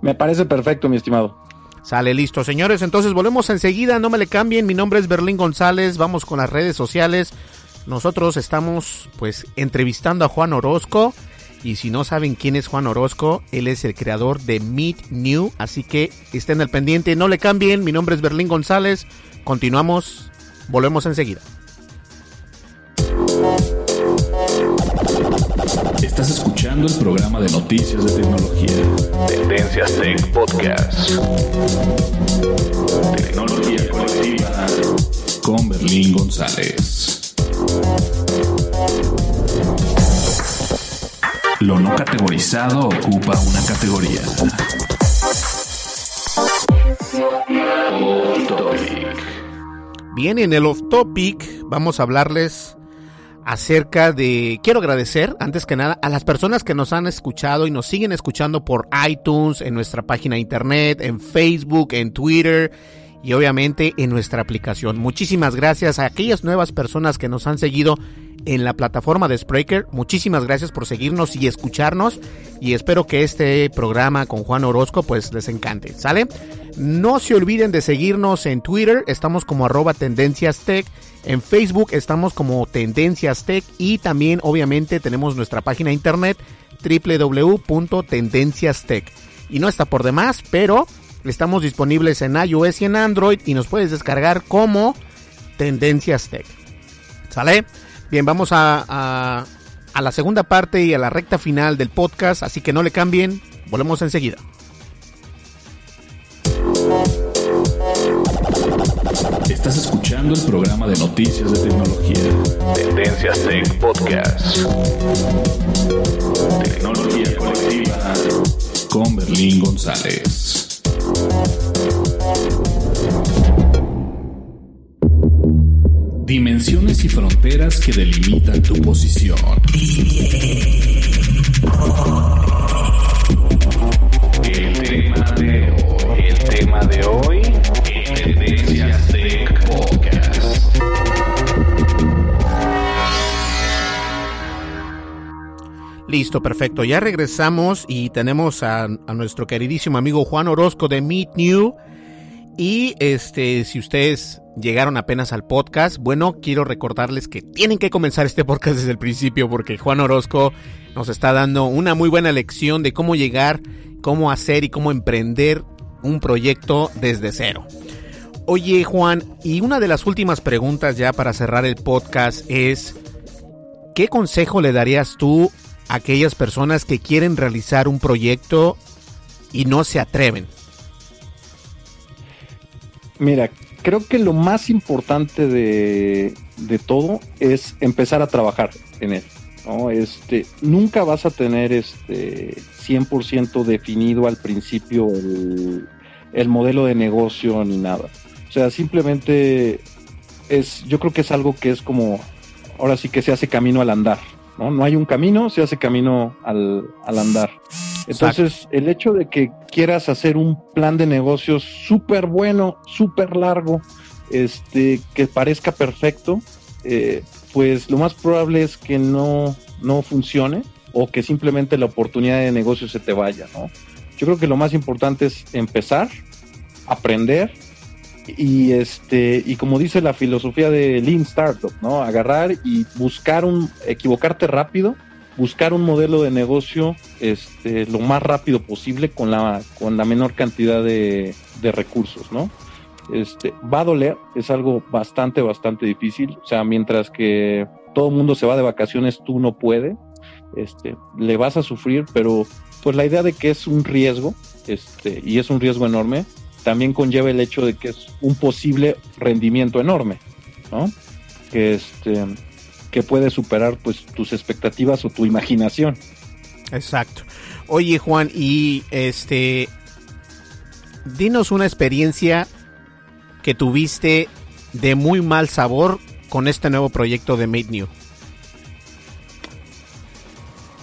Me parece perfecto, mi estimado. Sale listo, señores. Entonces volvemos enseguida. No me le cambien. Mi nombre es Berlín González. Vamos con las redes sociales. Nosotros estamos pues entrevistando a Juan Orozco y si no saben quién es Juan Orozco, él es el creador de Meet New, así que estén al pendiente, no le cambien, mi nombre es Berlín González, continuamos, volvemos enseguida. Estás escuchando el programa de noticias de tecnología. Tendencias Tech Podcast. Tecnología colectiva con Berlín González. Lo no categorizado ocupa una categoría. Bien, en el off topic vamos a hablarles acerca de... Quiero agradecer, antes que nada, a las personas que nos han escuchado y nos siguen escuchando por iTunes, en nuestra página de internet, en Facebook, en Twitter y obviamente en nuestra aplicación. Muchísimas gracias a aquellas nuevas personas que nos han seguido en la plataforma de Spreaker. Muchísimas gracias por seguirnos y escucharnos y espero que este programa con Juan Orozco pues les encante, ¿sale? No se olviden de seguirnos en Twitter, estamos como arroba tendencias tech, en Facebook estamos como tendencias tech y también obviamente tenemos nuestra página de internet www.tendenciastech. Y no está por demás, pero Estamos disponibles en iOS y en Android y nos puedes descargar como Tendencias Tech. ¿Sale? Bien, vamos a, a, la segunda parte y a la recta final del podcast, así que no le cambien. Volvemos enseguida. Estás escuchando el programa de noticias de tecnología. Tendencias Tech Podcast. Tecnología colectiva con Berlín González. Dimensiones y fronteras que delimitan tu posición. El tema de hoy, el tema de hoy, Tendencias Tech Podcast. Listo, perfecto. Ya regresamos y tenemos a, a, nuestro queridísimo amigo Juan Orozco de Meet New. Y este, si ustedes llegaron apenas al podcast, bueno, quiero recordarles que tienen que comenzar este podcast desde el principio porque Juan Orozco nos está dando una muy buena lección de cómo llegar, cómo hacer y cómo emprender un proyecto desde cero. Oye Juan, y una de las últimas preguntas ya para cerrar el podcast es, ¿qué consejo le darías tú a aquellas personas que quieren realizar un proyecto y no se atreven? Mira, creo que lo más importante de, todo es empezar a trabajar en él. ¿no? Este, nunca vas a tener este 100% definido al principio el, el modelo de negocio ni nada. O sea, simplemente es, yo creo que es algo que es como, ahora sí que se hace camino al andar, ¿no? No hay un camino, se hace camino al, al andar. Entonces, el hecho de que quieras hacer un plan de negocios súper bueno, súper largo, este, que parezca perfecto, eh, pues lo más probable es que no, no funcione o que simplemente la oportunidad de negocio se te vaya, ¿no? Yo creo que lo más importante es empezar, aprender y este y como dice la filosofía de Lean Startup, ¿no? Agarrar y buscar un equivocarte rápido, buscar un modelo de negocio este lo más rápido posible con la con la menor cantidad de, de recursos, ¿no? Este, va a doler, es algo bastante, bastante difícil. O sea, mientras que todo el mundo se va de vacaciones, tú no puedes. Este, le vas a sufrir, pero pues la idea de que es un riesgo, este, y es un riesgo enorme, también conlleva el hecho de que es un posible rendimiento enorme, ¿no? Que este, que puede superar pues tus expectativas o tu imaginación. Exacto. Oye, Juan, y este dinos una experiencia que tuviste de muy mal sabor con este nuevo proyecto de Made New?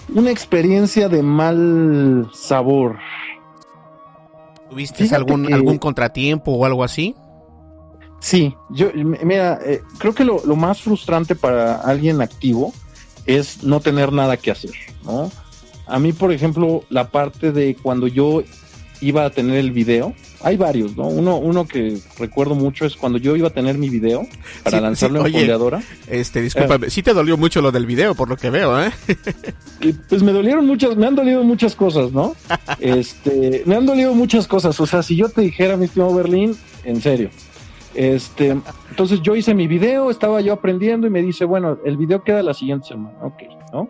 Una experiencia de mal sabor. ¿Tuviste algún, algún contratiempo o algo así? Sí, yo, mira, eh, creo que lo, lo, más frustrante para alguien activo es no tener nada que hacer, ¿no? A mí, por ejemplo, la parte de cuando yo iba a tener el video, hay varios, ¿no? Uno, uno que recuerdo mucho es cuando yo iba a tener mi video para lanzarlo en Fondeadora. Este, discúlpame, sí te dolió mucho lo del video, por lo que veo, ¿eh? pues me dolieron muchas, me han dolido muchas cosas, ¿no? este, me han dolido muchas cosas. O sea, si yo te dijera, mi estimado Berlín, en serio. Este, entonces yo hice mi video, estaba yo aprendiendo y me dice, bueno, el video queda la siguiente semana, ok, ¿no?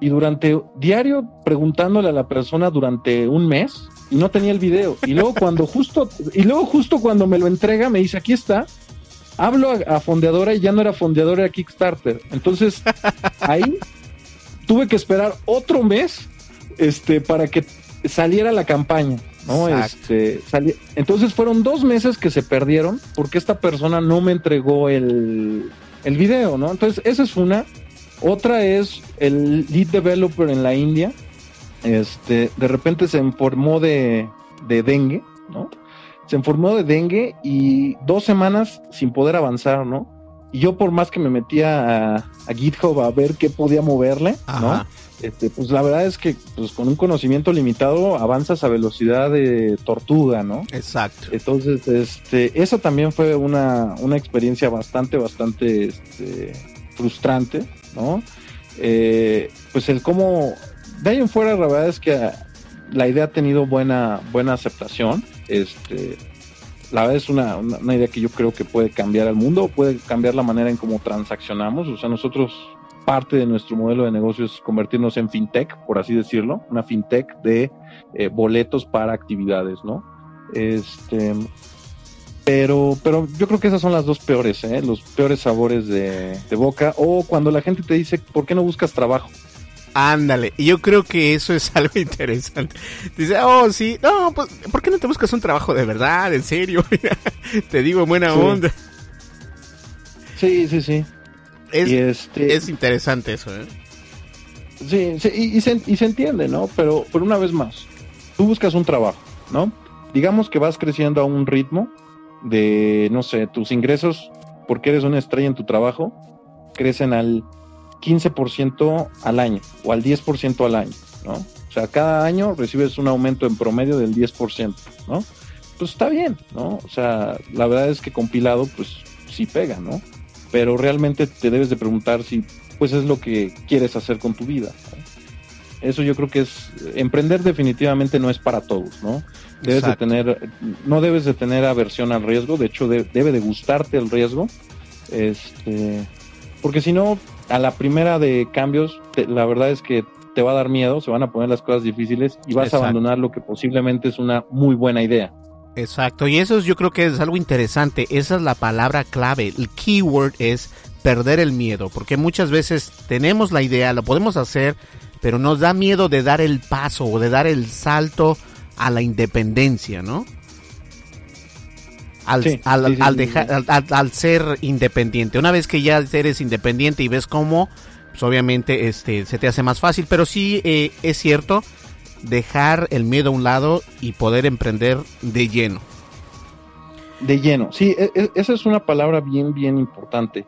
Y durante diario preguntándole a la persona durante un mes, y no tenía el video. Y luego cuando justo, y luego justo cuando me lo entrega, me dice, aquí está. Hablo a, fondeadora y ya no era fondeadora, era Kickstarter. Entonces, ahí tuve que esperar otro mes este, para que saliera la campaña. ¿no? Este, Entonces fueron dos meses que se perdieron porque esta persona no me entregó el, el video, ¿no? Entonces, esa es una. Otra es el lead developer en la India este, de repente se informó de, dengue, ¿no? Se informó de dengue y dos semanas sin poder avanzar, ¿no? Y yo por más que me metía a, GitHub a ver qué podía moverle, ¿no? Este, pues la verdad es que pues con un conocimiento limitado avanzas a velocidad de tortuga, ¿no? Exacto. Entonces, este, eso también fue una, una experiencia bastante, bastante este, frustrante, ¿no? Eh, pues el cómo de ahí en fuera, la verdad es que la idea ha tenido buena, buena aceptación. Este, la verdad es una, una, idea que yo creo que puede cambiar el mundo, puede cambiar la manera en cómo transaccionamos. O sea, nosotros, parte de nuestro modelo de negocio es convertirnos en fintech, por así decirlo, una fintech de eh, boletos para actividades, ¿no? Este, pero, pero yo creo que esas son las dos peores, ¿eh? los peores sabores de boca. O cuando la gente te dice, ¿por qué no buscas trabajo? Ándale, y yo creo que eso es algo interesante. Dice, oh, sí, no, pues, ¿por qué no te buscas un trabajo de verdad, en serio? te digo, buena onda. Sí, sí, sí. Es, este... es interesante eso, ¿eh? Sí, sí y, se, y, se, entiende, ¿no? Pero, por una vez más, tú buscas un trabajo, ¿no? Digamos que vas creciendo a un ritmo de, no sé, tus ingresos, porque eres una estrella en tu trabajo, crecen al 15% al año o al 10% al año, ¿no? O sea, cada año recibes un aumento en promedio del 10%, ¿no? Pues está bien, ¿no? O sea, la verdad es que compilado, pues sí pega, ¿no? Pero realmente te debes de preguntar si, pues es lo que quieres hacer con tu vida. Eso yo creo que es, emprender definitivamente no es para todos, ¿no? Debes de tener, no debes de tener aversión al riesgo, de hecho debe de gustarte el riesgo, este, porque si no, a la primera de cambios, la verdad es que te va a dar miedo, se van a poner las cosas difíciles y vas a abandonar lo que posiblemente es una muy buena idea. Exacto, y eso yo creo que es algo interesante, esa es la palabra clave, el keyword es perder el miedo, porque muchas veces tenemos la idea, lo podemos hacer, pero nos da miedo de dar el paso o de dar el salto a la independencia, ¿no? Al, dejar, al, ser independiente. Una vez que ya eres independiente y ves cómo, pues obviamente este, se te hace más fácil, pero sí eh, es cierto dejar el miedo a un lado y poder emprender de lleno. De lleno, sí, e, e, esa es una palabra bien, bien importante,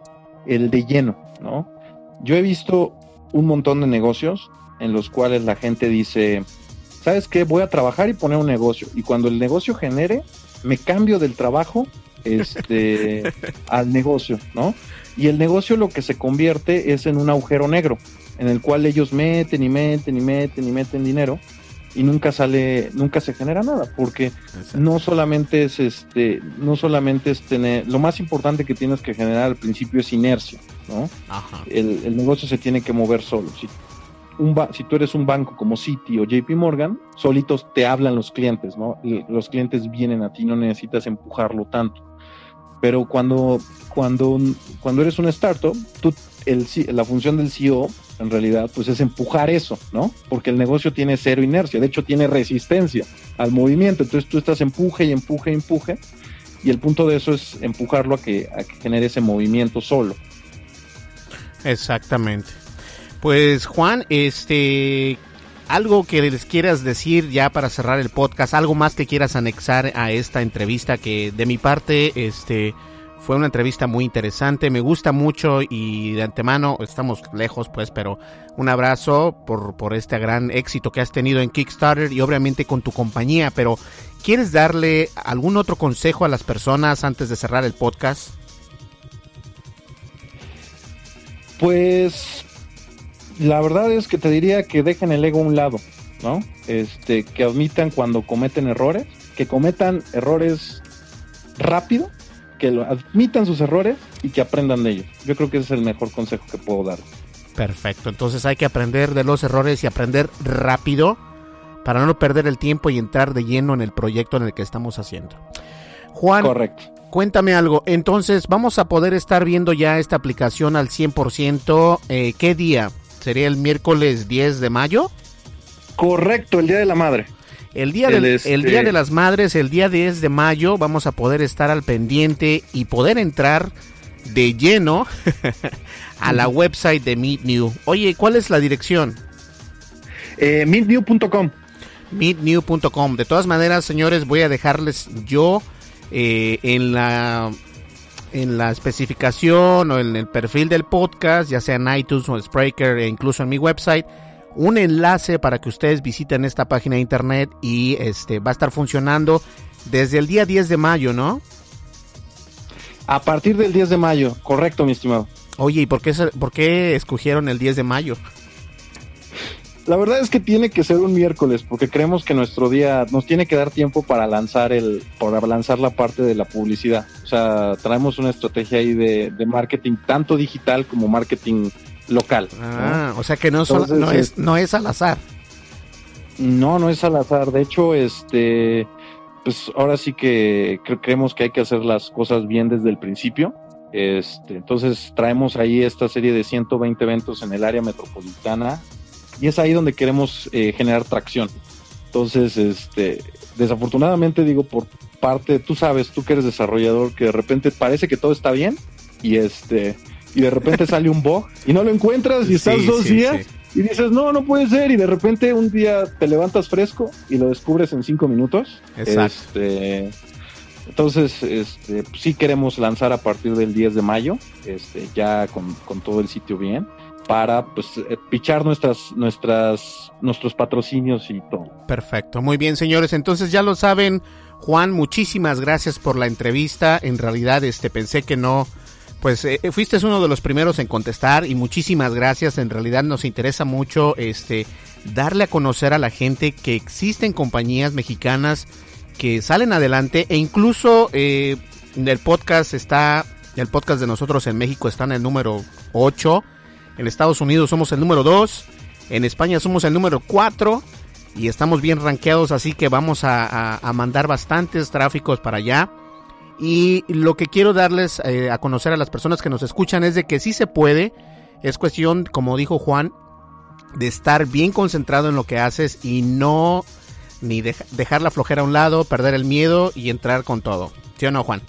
el de lleno, ¿no? Yo he visto un montón de negocios en los cuales la gente dice, ¿sabes qué? Voy a trabajar y poner un negocio. Y cuando el negocio genere, me cambio del trabajo este, al negocio, ¿no? Y el negocio lo que se convierte es en un agujero negro, en el cual ellos meten y meten y meten y meten dinero y nunca sale, nunca se genera nada, porque no solamente es este, no solamente es tener, lo más importante que tienes que generar al principio es inercia, ¿no? El, el, negocio se tiene que mover solo. Si, si tú eres un banco como Citi o JP Morgan, solitos te hablan los clientes, ¿no? Los clientes vienen a ti, no necesitas empujarlo tanto. Pero cuando, cuando, cuando eres un startup, tú, la función del CEO en realidad, pues es empujar eso, ¿no? Porque el negocio tiene cero inercia, de hecho tiene resistencia al movimiento, entonces tú estás empuje y empuje y empuje, y el punto de eso es empujarlo a que, a que genere ese movimiento solo. Exactamente. Pues Juan, este, algo que les quieras decir ya para cerrar el podcast, algo más que quieras anexar a esta entrevista que de mi parte, este, fue una entrevista muy interesante, me gusta mucho y de antemano estamos lejos pues, pero un abrazo por, por este gran éxito que has tenido en Kickstarter y obviamente con tu compañía, pero ¿quieres darle algún otro consejo a las personas antes de cerrar el podcast? Pues la verdad es que te diría que dejen el ego a un lado, ¿no? Este, que admitan cuando cometen errores, que cometan errores rápido que lo admitan sus errores y que aprendan de ellos. Yo creo que ese es el mejor consejo que puedo dar. Perfecto, entonces hay que aprender de los errores y aprender rápido para no perder el tiempo y entrar de lleno en el proyecto en el que estamos haciendo. Juan, Correcto. cuéntame algo. Entonces, vamos a poder estar viendo ya esta aplicación al 100%. Eh, ¿Qué día? ¿Sería el miércoles 10 de mayo? Correcto, el Día de la Madre. El día, el, día de este las Madres, el día 10 de mayo, vamos a poder estar al pendiente y poder entrar de lleno a la website de Meet New. Oye, ¿cuál es la dirección? Eh, meetnew.com. Meetnew.com. De todas maneras, señores, voy a dejarles yo eh, en la en la especificación o en el perfil del podcast, ya sea en iTunes o en Spreaker e incluso en mi website un enlace para que ustedes visiten esta página de internet y este va a estar funcionando desde el día 10 de mayo, ¿no? A partir del 10 de mayo, correcto, mi estimado. Oye, ¿y por qué, por qué escogieron el 10 de mayo? La verdad es que tiene que ser un miércoles, porque creemos que nuestro día nos tiene que dar tiempo para lanzar el, para lanzar la parte de la publicidad. O sea, traemos una estrategia ahí de, de marketing, tanto digital como marketing local. Ah, o sea que no, no, es, no es al azar. No, no es al azar. De hecho, este, pues ahora sí que creemos que hay que hacer las cosas bien desde el principio. Este, entonces traemos ahí esta serie de 120 eventos en el área metropolitana y es ahí donde queremos eh, generar tracción. Entonces, este, desafortunadamente digo por parte, tú sabes, tú que eres desarrollador, que de repente parece que todo está bien y este, y de repente sale un bug y no lo encuentras y estás dos días y dices, no, no puede ser y de repente un día te levantas fresco y lo descubres en cinco minutos. Exacto. Este, entonces, este, sí queremos lanzar a partir del 10 de mayo, este, ya con, con todo el sitio bien para pues eh, pichar nuestras nuestras nuestros patrocinios y todo. Perfecto, muy bien, señores. Entonces ya lo saben, Juan, muchísimas gracias por la entrevista. En realidad este pensé que no pues eh, fuiste uno de los primeros en contestar y muchísimas gracias. En realidad nos interesa mucho este darle a conocer a la gente que existen compañías mexicanas que salen adelante e incluso eh, el podcast está, el podcast de nosotros en México está en el número 8, en Estados Unidos somos el número 2, en España somos el número 4 y estamos bien rankeados, así que vamos a mandar bastantes tráficos para allá. Y lo que quiero darles eh, a conocer a las personas que nos escuchan es de que sí se puede. Es cuestión, como dijo Juan, de estar bien concentrado en lo que haces y no ni dejar la flojera a un lado, perder el miedo y entrar con todo. ¿Sí o no, Juan?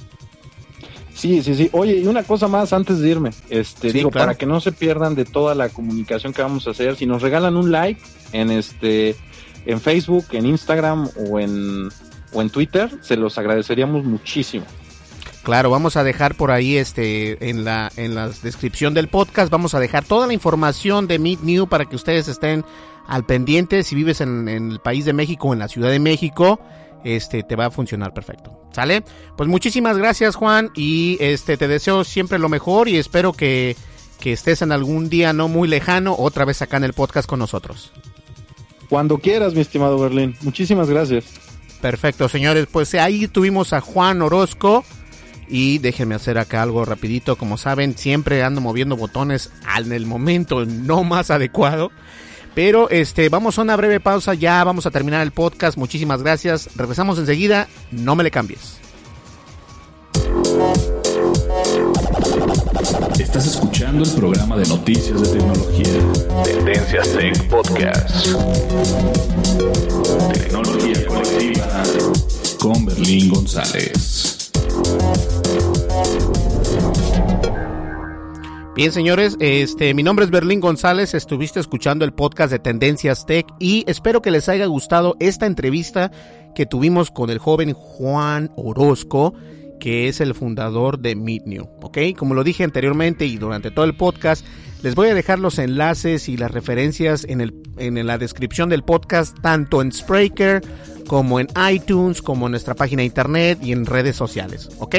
Sí, sí, sí. Oye, y una cosa más antes de irme. Este, digo, para que no se pierdan de toda la comunicación que vamos a hacer, si nos regalan un like en este en Facebook, en Instagram o en o en Twitter, se los agradeceríamos muchísimo. Claro, vamos a dejar por ahí este en la en la descripción del podcast vamos a dejar toda la información de Meet New para que ustedes estén al pendiente si vives en, en el país de México o en la Ciudad de México este te va a funcionar perfecto. ¿Sale? Pues muchísimas gracias, Juan, y este te deseo siempre lo mejor y espero que, que estés en algún día no muy lejano otra vez acá en el podcast con nosotros. Cuando quieras, mi estimado Berlín. Muchísimas gracias. Perfecto, señores. Pues ahí tuvimos a Juan Orozco. Y déjenme hacer acá algo rapidito. Como saben, siempre ando moviendo botones en el momento no más adecuado. Pero este, vamos a una breve pausa, ya vamos a terminar el podcast. Muchísimas gracias. Regresamos enseguida, no me le cambies. Estás escuchando el programa de noticias de tecnología. Tendencias Tech Podcast. Tecnología colectiva con Berlín González. Bien, señores, este, mi nombre es Berlín González, estuviste escuchando el podcast de Tendencias Tech y espero que les haya gustado esta entrevista que tuvimos con el joven Juan Orozco, que es el fundador de Meet New, ¿ok? Como lo dije anteriormente y durante todo el podcast, les voy a dejar los enlaces y las referencias en, el, en la descripción del podcast, tanto en Spreaker como en iTunes, como en nuestra página de internet y en redes sociales, ¿ok?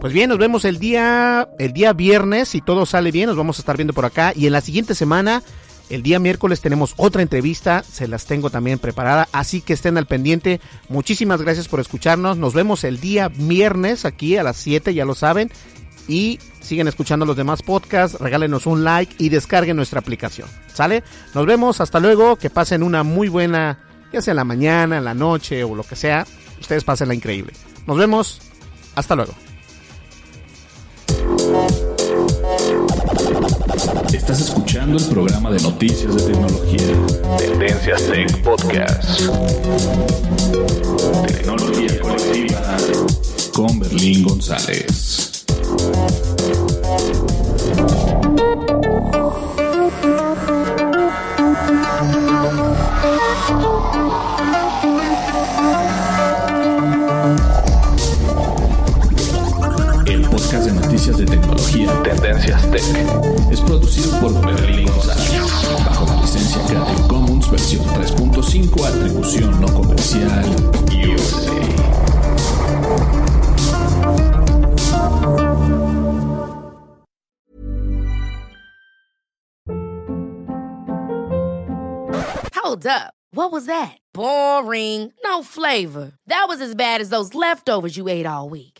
Pues bien, nos vemos el día, el día viernes, si todo sale bien, nos vamos a estar viendo por acá y en la siguiente semana, el día miércoles tenemos otra entrevista, se las tengo también preparada, así que estén al pendiente. Muchísimas gracias por escucharnos, nos vemos el día viernes aquí a las 7, ya lo saben, y siguen escuchando los demás podcasts, regálenos un like y descarguen nuestra aplicación, ¿sale? Nos vemos, hasta luego, que pasen una muy buena ya sea en la mañana, en la noche o lo que sea, ustedes pasen la increíble. Nos vemos, hasta luego. Estás escuchando el programa de noticias de tecnología. Tendencias Tech Podcast. Tecnología colectiva con Berlín González. Noticias de tecnología Tendencias Tech es producido por Berlín González bajo la licencia Creative Commons versión 3.5 atribución no comercial USA. Hold up. What was that? Boring. No flavor. That was as bad as those leftovers you ate all week.